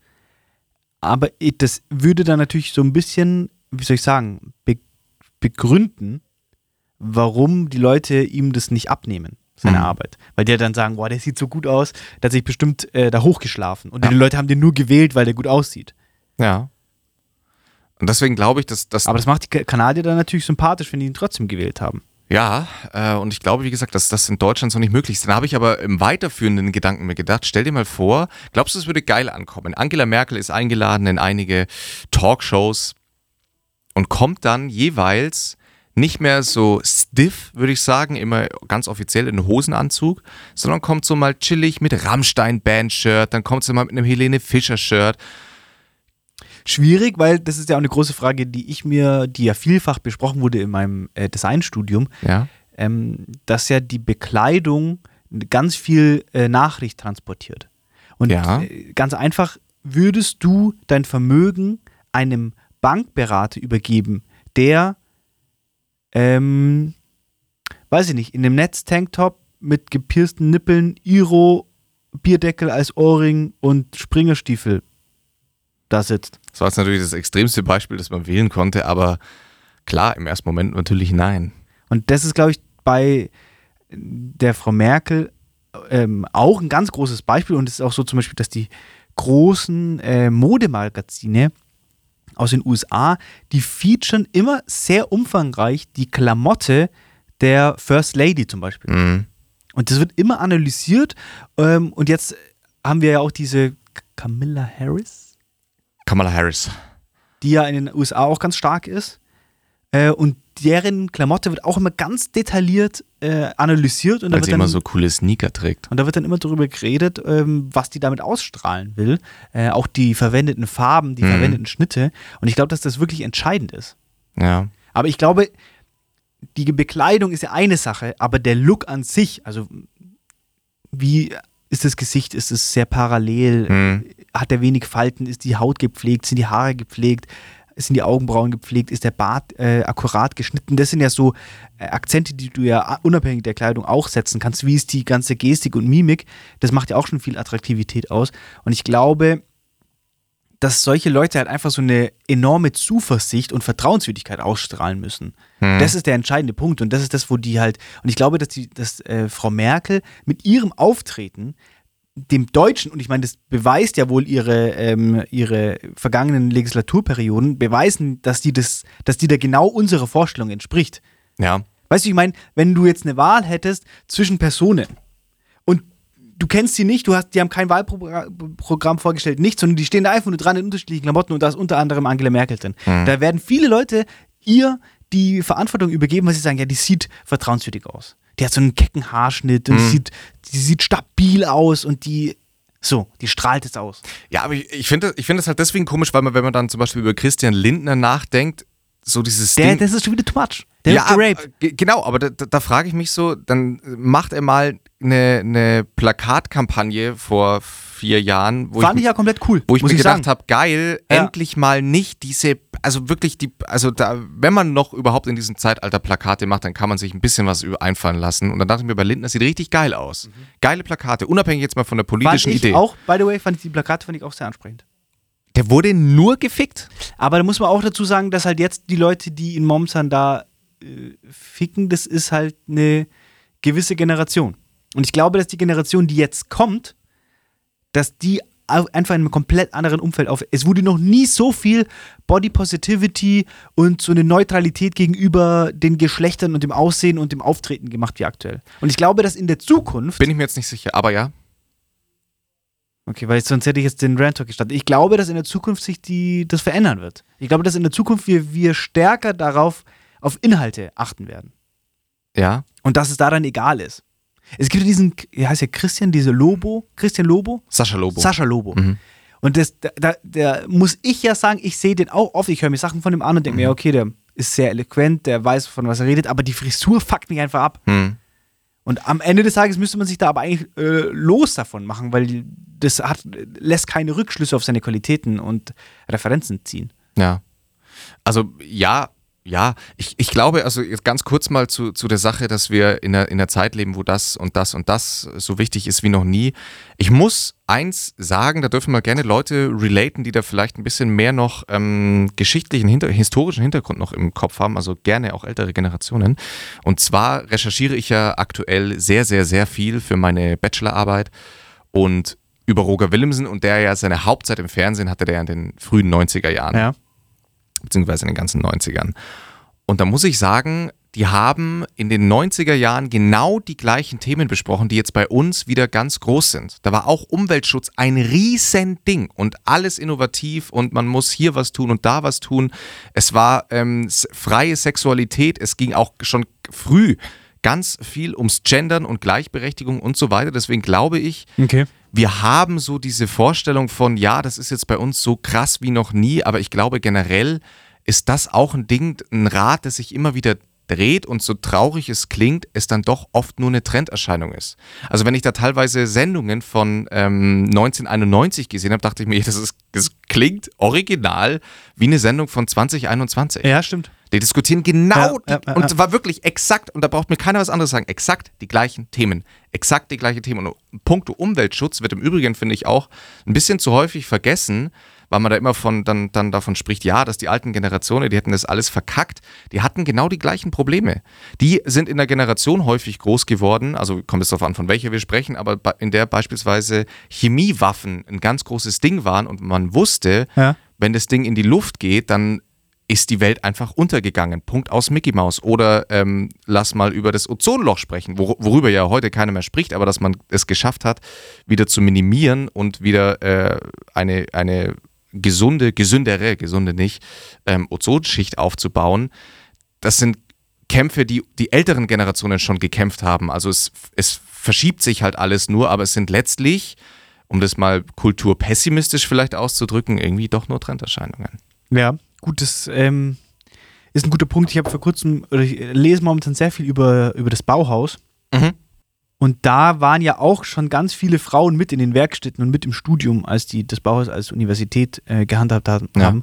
Aber das würde dann natürlich so ein bisschen, wie soll ich sagen, be begründen, warum die Leute ihm das nicht abnehmen, seine mhm. Arbeit. Weil die dann sagen, boah, der sieht so gut aus, der hat sich bestimmt äh, da hochgeschlafen. Und ja. die Leute haben den nur gewählt, weil der gut aussieht. Ja. Und deswegen glaube ich, dass das. Aber das macht die Kanadier dann natürlich sympathisch, wenn die ihn trotzdem gewählt haben. Ja, äh, und ich glaube, wie gesagt, dass das in Deutschland so nicht möglich ist. Dann habe ich aber im weiterführenden Gedanken mir gedacht, stell dir mal vor, glaubst du, es würde geil ankommen? Angela Merkel ist eingeladen in einige Talkshows und kommt dann jeweils nicht mehr so stiff, würde ich sagen, immer ganz offiziell in Hosenanzug, sondern kommt so mal chillig mit Rammstein-Band-Shirt, dann kommt sie mal mit einem Helene Fischer-Shirt schwierig, weil das ist ja auch eine große Frage, die ich mir, die ja vielfach besprochen wurde in meinem äh, Designstudium, ja. ähm, dass ja die Bekleidung ganz viel äh, Nachricht transportiert. Und ja. äh, ganz einfach, würdest du dein Vermögen einem Bankberater übergeben, der, ähm, weiß ich nicht, in einem Netztanktop mit gepiersten Nippeln Iro Bierdeckel als Ohrring und Springerstiefel da sitzt. Das war jetzt natürlich das extremste Beispiel, das man wählen konnte, aber klar, im ersten Moment natürlich nein. Und das ist, glaube ich, bei der Frau Merkel ähm, auch ein ganz großes Beispiel. Und es ist auch so zum Beispiel, dass die großen äh, Modemagazine aus den USA, die featuren immer sehr umfangreich die Klamotte der First Lady zum Beispiel. Mhm. Und das wird immer analysiert. Ähm, und jetzt haben wir ja auch diese Camilla Harris, Kamala Harris. die ja in den USA auch ganz stark ist. Äh, und deren Klamotte wird auch immer ganz detailliert äh, analysiert. Und da, Weil wird sie dann, immer so coole Sneaker trägt. und da wird dann immer darüber geredet, ähm, was die damit ausstrahlen will. Äh, auch die verwendeten Farben, die Mhm. verwendeten Schnitte. Und ich glaube, dass das wirklich entscheidend ist. Ja. Aber ich glaube, die Bekleidung ist ja eine Sache, aber der Look an sich, also wie ist das Gesicht, ist es sehr parallel, Mhm. Hat er wenig Falten, ist die Haut gepflegt, sind die Haare gepflegt, sind die Augenbrauen gepflegt, ist der Bart äh, akkurat geschnitten. Das sind ja so äh, Akzente, die du ja unabhängig der Kleidung auch setzen kannst. Wie ist die ganze Gestik und Mimik? Das macht ja auch schon viel Attraktivität aus. Und ich glaube, dass solche Leute halt einfach so eine enorme Zuversicht und Vertrauenswürdigkeit ausstrahlen müssen. Mhm. Das ist der entscheidende Punkt und das ist das, wo die halt, und ich glaube, dass, die, dass äh, Frau Merkel mit ihrem Auftreten dem Deutschen, und ich meine, das beweist ja wohl ihre, ähm, ihre vergangenen Legislaturperioden, beweisen, dass die, das, dass die da genau unserer Vorstellung entspricht. Ja. Weißt du, ich meine, wenn du jetzt eine Wahl hättest zwischen Personen und du kennst sie nicht, du hast, die haben kein Wahlprogramm vorgestellt, nichts, sondern die stehen da einfach nur dran in unterschiedlichen Klamotten und da ist unter anderem Angela Merkel drin. Da werden viele Leute ihr die Verantwortung übergeben, weil sie sagen, ja, die sieht vertrauenswürdig aus. Die hat so einen kecken Haarschnitt und die, sieht, die sieht stabil aus und die, so, die strahlt es aus. Ja, aber ich, ich finde ich finde es halt deswegen komisch, weil man, wenn man dann zum Beispiel über Christian Lindner nachdenkt, so dieses Der, Ding. das ist schon wieder too much. Der ja, ist äh, ge- genau, aber da, da, da frage ich mich so, dann macht er mal eine, eine Plakatkampagne vor vier Jahren, wo Fand ich, ich ja komplett cool. wo ich mir gedacht habe, geil, Ja. endlich mal nicht diese, also wirklich die, also da, wenn man noch überhaupt in diesem Zeitalter Plakate macht, dann kann man sich ein bisschen was einfallen lassen. Und dann dachte ich mir bei Lindner, das sieht richtig geil aus. Geile Plakate, unabhängig jetzt mal von der Fand politischen ich Idee. auch, by the way, fand ich die Plakate fand ich auch sehr ansprechend. Der wurde nur gefickt. Aber da muss man auch dazu sagen, dass halt jetzt die Leute, die ihn momentan da äh, ficken, das ist halt eine gewisse Generation. Und ich glaube, dass die Generation, die jetzt kommt, dass die einfach in einem komplett anderen Umfeld auf. Es wurde noch nie so viel Body Positivity und so eine Neutralität gegenüber den Geschlechtern und dem Aussehen und dem Auftreten gemacht wie aktuell. Und ich glaube, dass in der Zukunft Bin ich mir jetzt nicht sicher, aber ja. Okay, weil sonst hätte ich jetzt den Rant Talk gestartet. Ich glaube, dass in der Zukunft sich die, das verändern wird. Ich glaube, dass in der Zukunft wir, wir stärker darauf, auf Inhalte achten werden. Ja. Und dass es daran egal ist. Es gibt ja diesen, wie heißt der Christian, diese Lobo, Christian Lobo? Sascha Lobo. Sascha Lobo. Mhm. Und das, da, da, muss ich ja sagen, ich sehe den auch oft, ich höre mir Sachen von dem an und denke mir, okay, der ist sehr eloquent, der weiß, von was er redet, aber die Frisur fuckt mich einfach ab. Hm. Und am Ende des Tages müsste man sich da aber eigentlich äh, los davon machen, weil das hat, lässt keine Rückschlüsse auf seine Qualitäten und Referenzen ziehen. Ja. Also ja, ja. Ich, ich glaube, also ganz kurz mal zu, zu der Sache, dass wir in einer, in einer Zeit leben, wo das und das und das so wichtig ist wie noch nie. Ich muss eins sagen, da dürfen mal gerne Leute relaten, die da vielleicht ein bisschen mehr noch ähm, geschichtlichen, hinter, historischen Hintergrund noch im Kopf haben, also gerne auch ältere Generationen. Und zwar recherchiere ich ja aktuell sehr, sehr, sehr viel für meine Bachelorarbeit und über Roger Willemsen und der ja seine Hauptzeit im Fernsehen hatte, der in den frühen 90er Jahren Ja. Beziehungsweise in den ganzen 90ern. Und da muss ich sagen, die haben in den 90er Jahren genau die gleichen Themen besprochen, die jetzt bei uns wieder ganz groß sind. Da war auch Umweltschutz ein Riesending und alles innovativ und man muss hier was tun und da was tun. Es war ähm, freie Sexualität, es ging auch schon früh ganz viel ums Gendern und Gleichberechtigung und so weiter. Deswegen glaube ich, Okay. Wir haben so diese Vorstellung von, ja, das ist jetzt bei uns so krass wie noch nie, aber ich glaube generell ist das auch ein Ding, ein Rad, das sich immer wieder dreht und so traurig es klingt, es dann doch oft nur eine Trenderscheinung ist. Also wenn ich da teilweise Sendungen von ähm, 1991 gesehen habe, dachte ich mir, <laughs> das, ist, das klingt original wie eine Sendung von 2021. Ja, stimmt. Die diskutieren genau, Ja, die, ja, und ja. zwar wirklich exakt, und da braucht mir keiner was anderes sagen, exakt die gleichen Themen. Exakt die gleichen Themen. Und puncto Umweltschutz wird im Übrigen, finde ich, auch ein bisschen zu häufig vergessen, weil man da immer von, dann, dann davon spricht, ja, dass die alten Generationen, die hätten das alles verkackt. Die hatten genau die gleichen Probleme. Die sind in der Generation häufig groß geworden, also kommt es darauf an, von welcher wir sprechen, aber in der beispielsweise Chemiewaffen ein ganz großes Ding waren und man wusste, Ja. wenn das Ding in die Luft geht, dann ist die Welt einfach untergegangen. Punkt aus Mickey Mouse. Oder ähm, lass mal über das Ozonloch sprechen, wor worüber ja heute keiner mehr spricht, aber dass man es geschafft hat, wieder zu minimieren und wieder äh, eine, eine gesunde, gesündere, gesunde nicht, ähm, Ozonschicht aufzubauen. Das sind Kämpfe, die die älteren Generationen schon gekämpft haben. Also es, es verschiebt sich halt alles nur, aber es sind letztlich, um das mal kulturpessimistisch vielleicht auszudrücken, irgendwie doch nur Trenderscheinungen. Ja, gut, das ähm, ist ein guter Punkt. Ich habe vor kurzem, oder ich lese momentan sehr viel über, über das Bauhaus. Mhm. Und da waren ja auch schon ganz viele Frauen mit in den Werkstätten und mit im Studium, als die das Bauhaus als Universität äh, gehandhabt haben. Ja.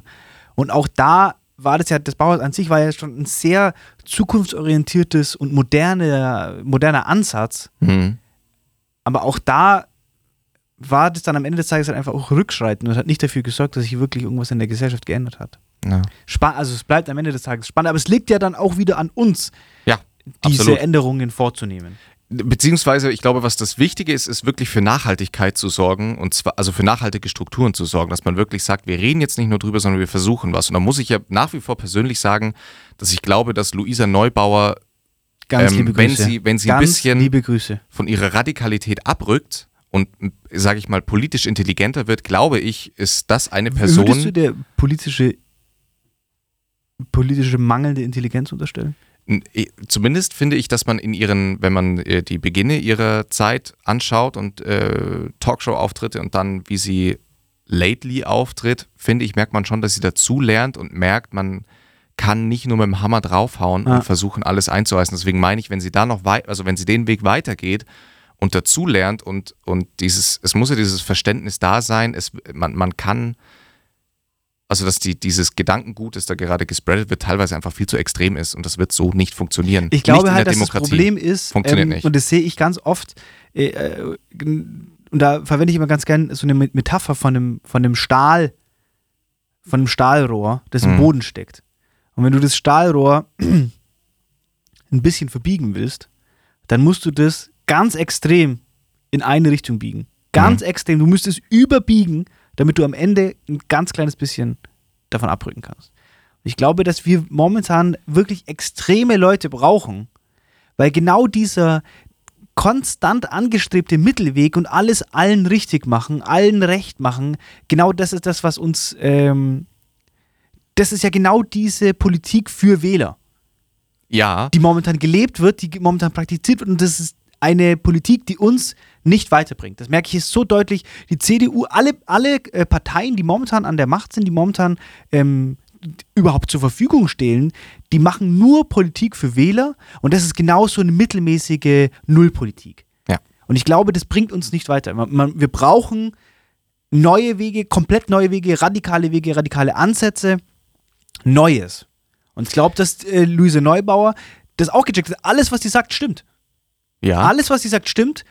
Und auch da war das ja, das Bauhaus an sich war ja schon ein sehr zukunftsorientiertes und moderner, moderner Ansatz. Mhm. Aber auch da war das dann am Ende des Tages halt einfach auch Rückschreiten und hat nicht dafür gesorgt, dass sich wirklich irgendwas in der Gesellschaft geändert hat. Ja. Also es bleibt am Ende des Tages spannend, aber es liegt ja dann auch wieder an uns, ja, diese absolut. Änderungen vorzunehmen. Beziehungsweise, ich glaube, was das Wichtige ist, ist wirklich für Nachhaltigkeit zu sorgen und zwar, also für nachhaltige Strukturen zu sorgen, dass man wirklich sagt, wir reden jetzt nicht nur drüber, sondern wir versuchen was. Und da muss ich ja nach wie vor persönlich sagen, dass ich glaube, dass Luisa Neubauer Ähm, wenn sie- wenn sie ein Ganz bisschen- liebe Grüße. von ihrer Radikalität abrückt und, sage ich mal, politisch intelligenter wird, glaube ich, ist das eine Würdest du Person. der politische, politische mangelnde Intelligenz unterstellen? Zumindest finde ich, dass man in ihren, wenn man äh, die Beginne ihrer Zeit anschaut und äh, Talkshow-Auftritte und dann, wie sie lately auftritt, finde ich, merkt man schon, dass sie dazu lernt und merkt, man kann nicht nur mit dem Hammer draufhauen Ah. und versuchen, alles einzureißen. Deswegen meine ich, wenn sie da noch weit, also wenn sie den Weg weitergeht und dazu lernt und, und dieses, es muss ja dieses Verständnis da sein, es, man, man kann, also dass die, dieses Gedankengut, das da gerade gespreadet wird, teilweise einfach viel zu extrem ist und das wird so nicht funktionieren. Ich glaube halt, dass das Demokratie. Problem ist, Funktioniert ähm, nicht. und das sehe ich ganz oft, äh, äh, und da verwende ich immer ganz gern so eine Metapher von einem, von einem Stahl, von einem Stahlrohr, das im Mhm. Boden steckt. Und wenn du das Stahlrohr <clears throat> ein bisschen verbiegen willst, dann musst du das ganz extrem in eine Richtung biegen. Ganz Mhm. extrem. Du müsstest überbiegen, damit du am Ende ein ganz kleines bisschen davon abrücken kannst. Ich glaube, dass wir momentan wirklich extreme Leute brauchen, weil genau dieser konstant angestrebte Mittelweg und alles allen richtig machen, allen recht machen, genau das ist das, was uns, ähm, das ist ja genau diese Politik für Wähler, Ja, die momentan gelebt wird, die momentan praktiziert wird und das ist eine Politik, die uns nicht weiterbringt. Das merke ich jetzt so deutlich. Die CDU, alle, alle äh, Parteien, die momentan an der Macht sind, die momentan ähm, überhaupt zur Verfügung stehen, die machen nur Politik für Wähler und das ist genau so eine mittelmäßige Nullpolitik. Ja. Und ich glaube, das bringt uns nicht weiter. Man, man, wir brauchen neue Wege, komplett neue Wege, radikale Wege, radikale Ansätze, Neues. Und ich glaube, dass äh, Luise Neubauer das auch gecheckt hat. Alles, was sie sagt, stimmt. ja. Alles, was sie sagt, stimmt.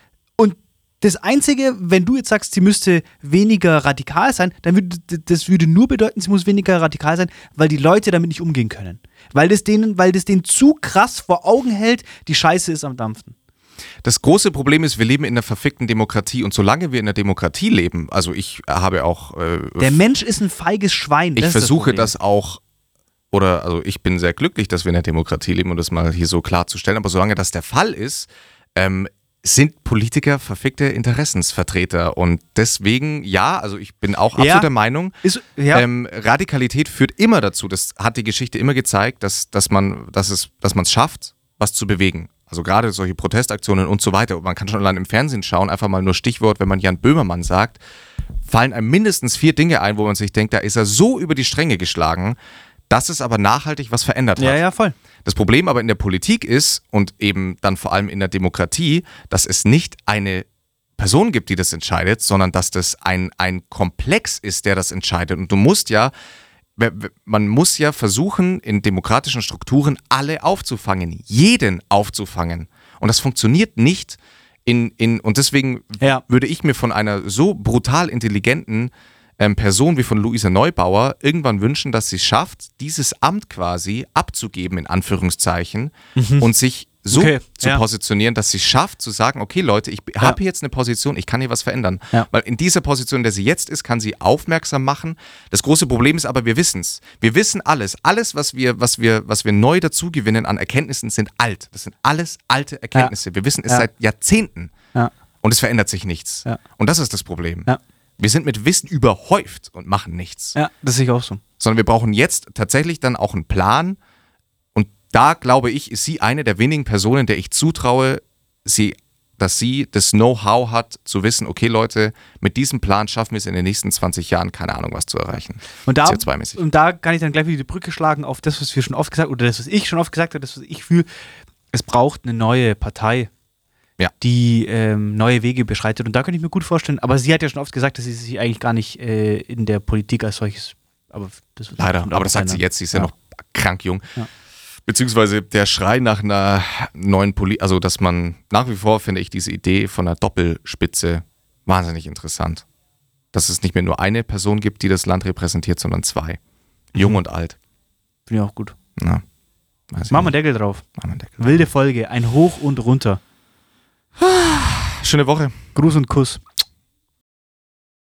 Das Einzige, wenn du jetzt sagst, sie müsste weniger radikal sein, dann würde das würde nur bedeuten, sie muss weniger radikal sein, weil die Leute damit nicht umgehen können. Weil das denen, weil das denen zu krass vor Augen hält, die Scheiße ist am Dampfen. Das große Problem ist, wir leben in einer verfickten Demokratie und solange wir in einer Demokratie leben, also ich habe auch, äh, Der Mensch ist ein feiges Schwein. ich das versuche Problem. das auch, oder also ich bin sehr glücklich, dass wir in der Demokratie leben, um das mal hier so klarzustellen, aber solange das der Fall ist, ähm, sind Politiker verfickte Interessensvertreter und deswegen, ja, also ich bin auch Ja. absolut der Meinung, Ist, ja, Ähm, Radikalität führt immer dazu, das hat die Geschichte immer gezeigt, dass, dass man dass es dass man es schafft, was zu bewegen. Also gerade solche Protestaktionen und so weiter. Und man kann schon allein im Fernsehen schauen, einfach mal nur Stichwort, wenn man Jan Böhmermann sagt, fallen einem mindestens vier Dinge ein, wo man sich denkt, da ist er so über die Stränge geschlagen, dass es aber nachhaltig was verändert hat. ja, ja, voll. Das Problem aber in der Politik ist und eben dann vor allem in der Demokratie, dass es nicht eine Person gibt, die das entscheidet, sondern dass das ein, ein Komplex ist, der das entscheidet. Und du musst ja, man muss ja versuchen, in demokratischen Strukturen alle aufzufangen, jeden aufzufangen. Und das funktioniert nicht in, in und deswegen Ja. würde ich mir von einer so brutal intelligenten ähm, Person wie von Luisa Neubauer irgendwann wünschen, dass sie es schafft, dieses Amt quasi abzugeben, in Anführungszeichen, und sich so Okay, zu ja. positionieren, dass sie es schafft, zu sagen, okay Leute, ich habe hier jetzt eine Position, ich kann hier was verändern. Ja. Weil in dieser Position, in der sie jetzt ist, kann sie aufmerksam machen. Das große Problem ist aber, wir wissen es. Wir wissen alles. Alles, was wir, was wir, was wir neu dazugewinnen an Erkenntnissen, sind alt. Das sind alles alte Erkenntnisse. Wir wissen es Ja. seit Jahrzehnten. Ja. Und es verändert sich nichts. Ja. Und das ist das Problem. Wir sind mit Wissen überhäuft und machen nichts. Ja, das sehe ich auch so. Sondern wir brauchen jetzt tatsächlich dann auch einen Plan. Und da glaube ich, ist sie eine der wenigen Personen, der ich zutraue, sie, dass sie das Know-how hat, zu wissen, okay Leute, mit diesem Plan schaffen wir es in den nächsten 20 Jahren, keine Ahnung, was zu erreichen. Und da, CO2-mäßig. und da kann ich dann gleich wieder die Brücke schlagen auf das, was wir schon oft gesagt haben, oder das, was ich schon oft gesagt habe, das, was ich fühle. Es braucht eine neue Partei, Ja. die ähm, neue Wege beschreitet. Und da könnte ich mir gut vorstellen, aber sie hat ja schon oft gesagt, dass sie sich eigentlich gar nicht äh, in der Politik als solches. Aber das Leider, aber das sagt sie jetzt, sie ist ja, Ja. noch krank jung. Ja. Beziehungsweise der Schrei nach einer neuen Politik, also dass man nach wie vor finde ich diese Idee von einer Doppelspitze wahnsinnig interessant. Dass es nicht mehr nur eine Person gibt, die das Land repräsentiert, sondern zwei. Jung Mhm. und alt. Finde ich auch gut. Ich Machen wir. Deckel drauf. Deckel. Wilde Folge, ein Hoch und runter. Schöne Woche. Gruß und Kuss.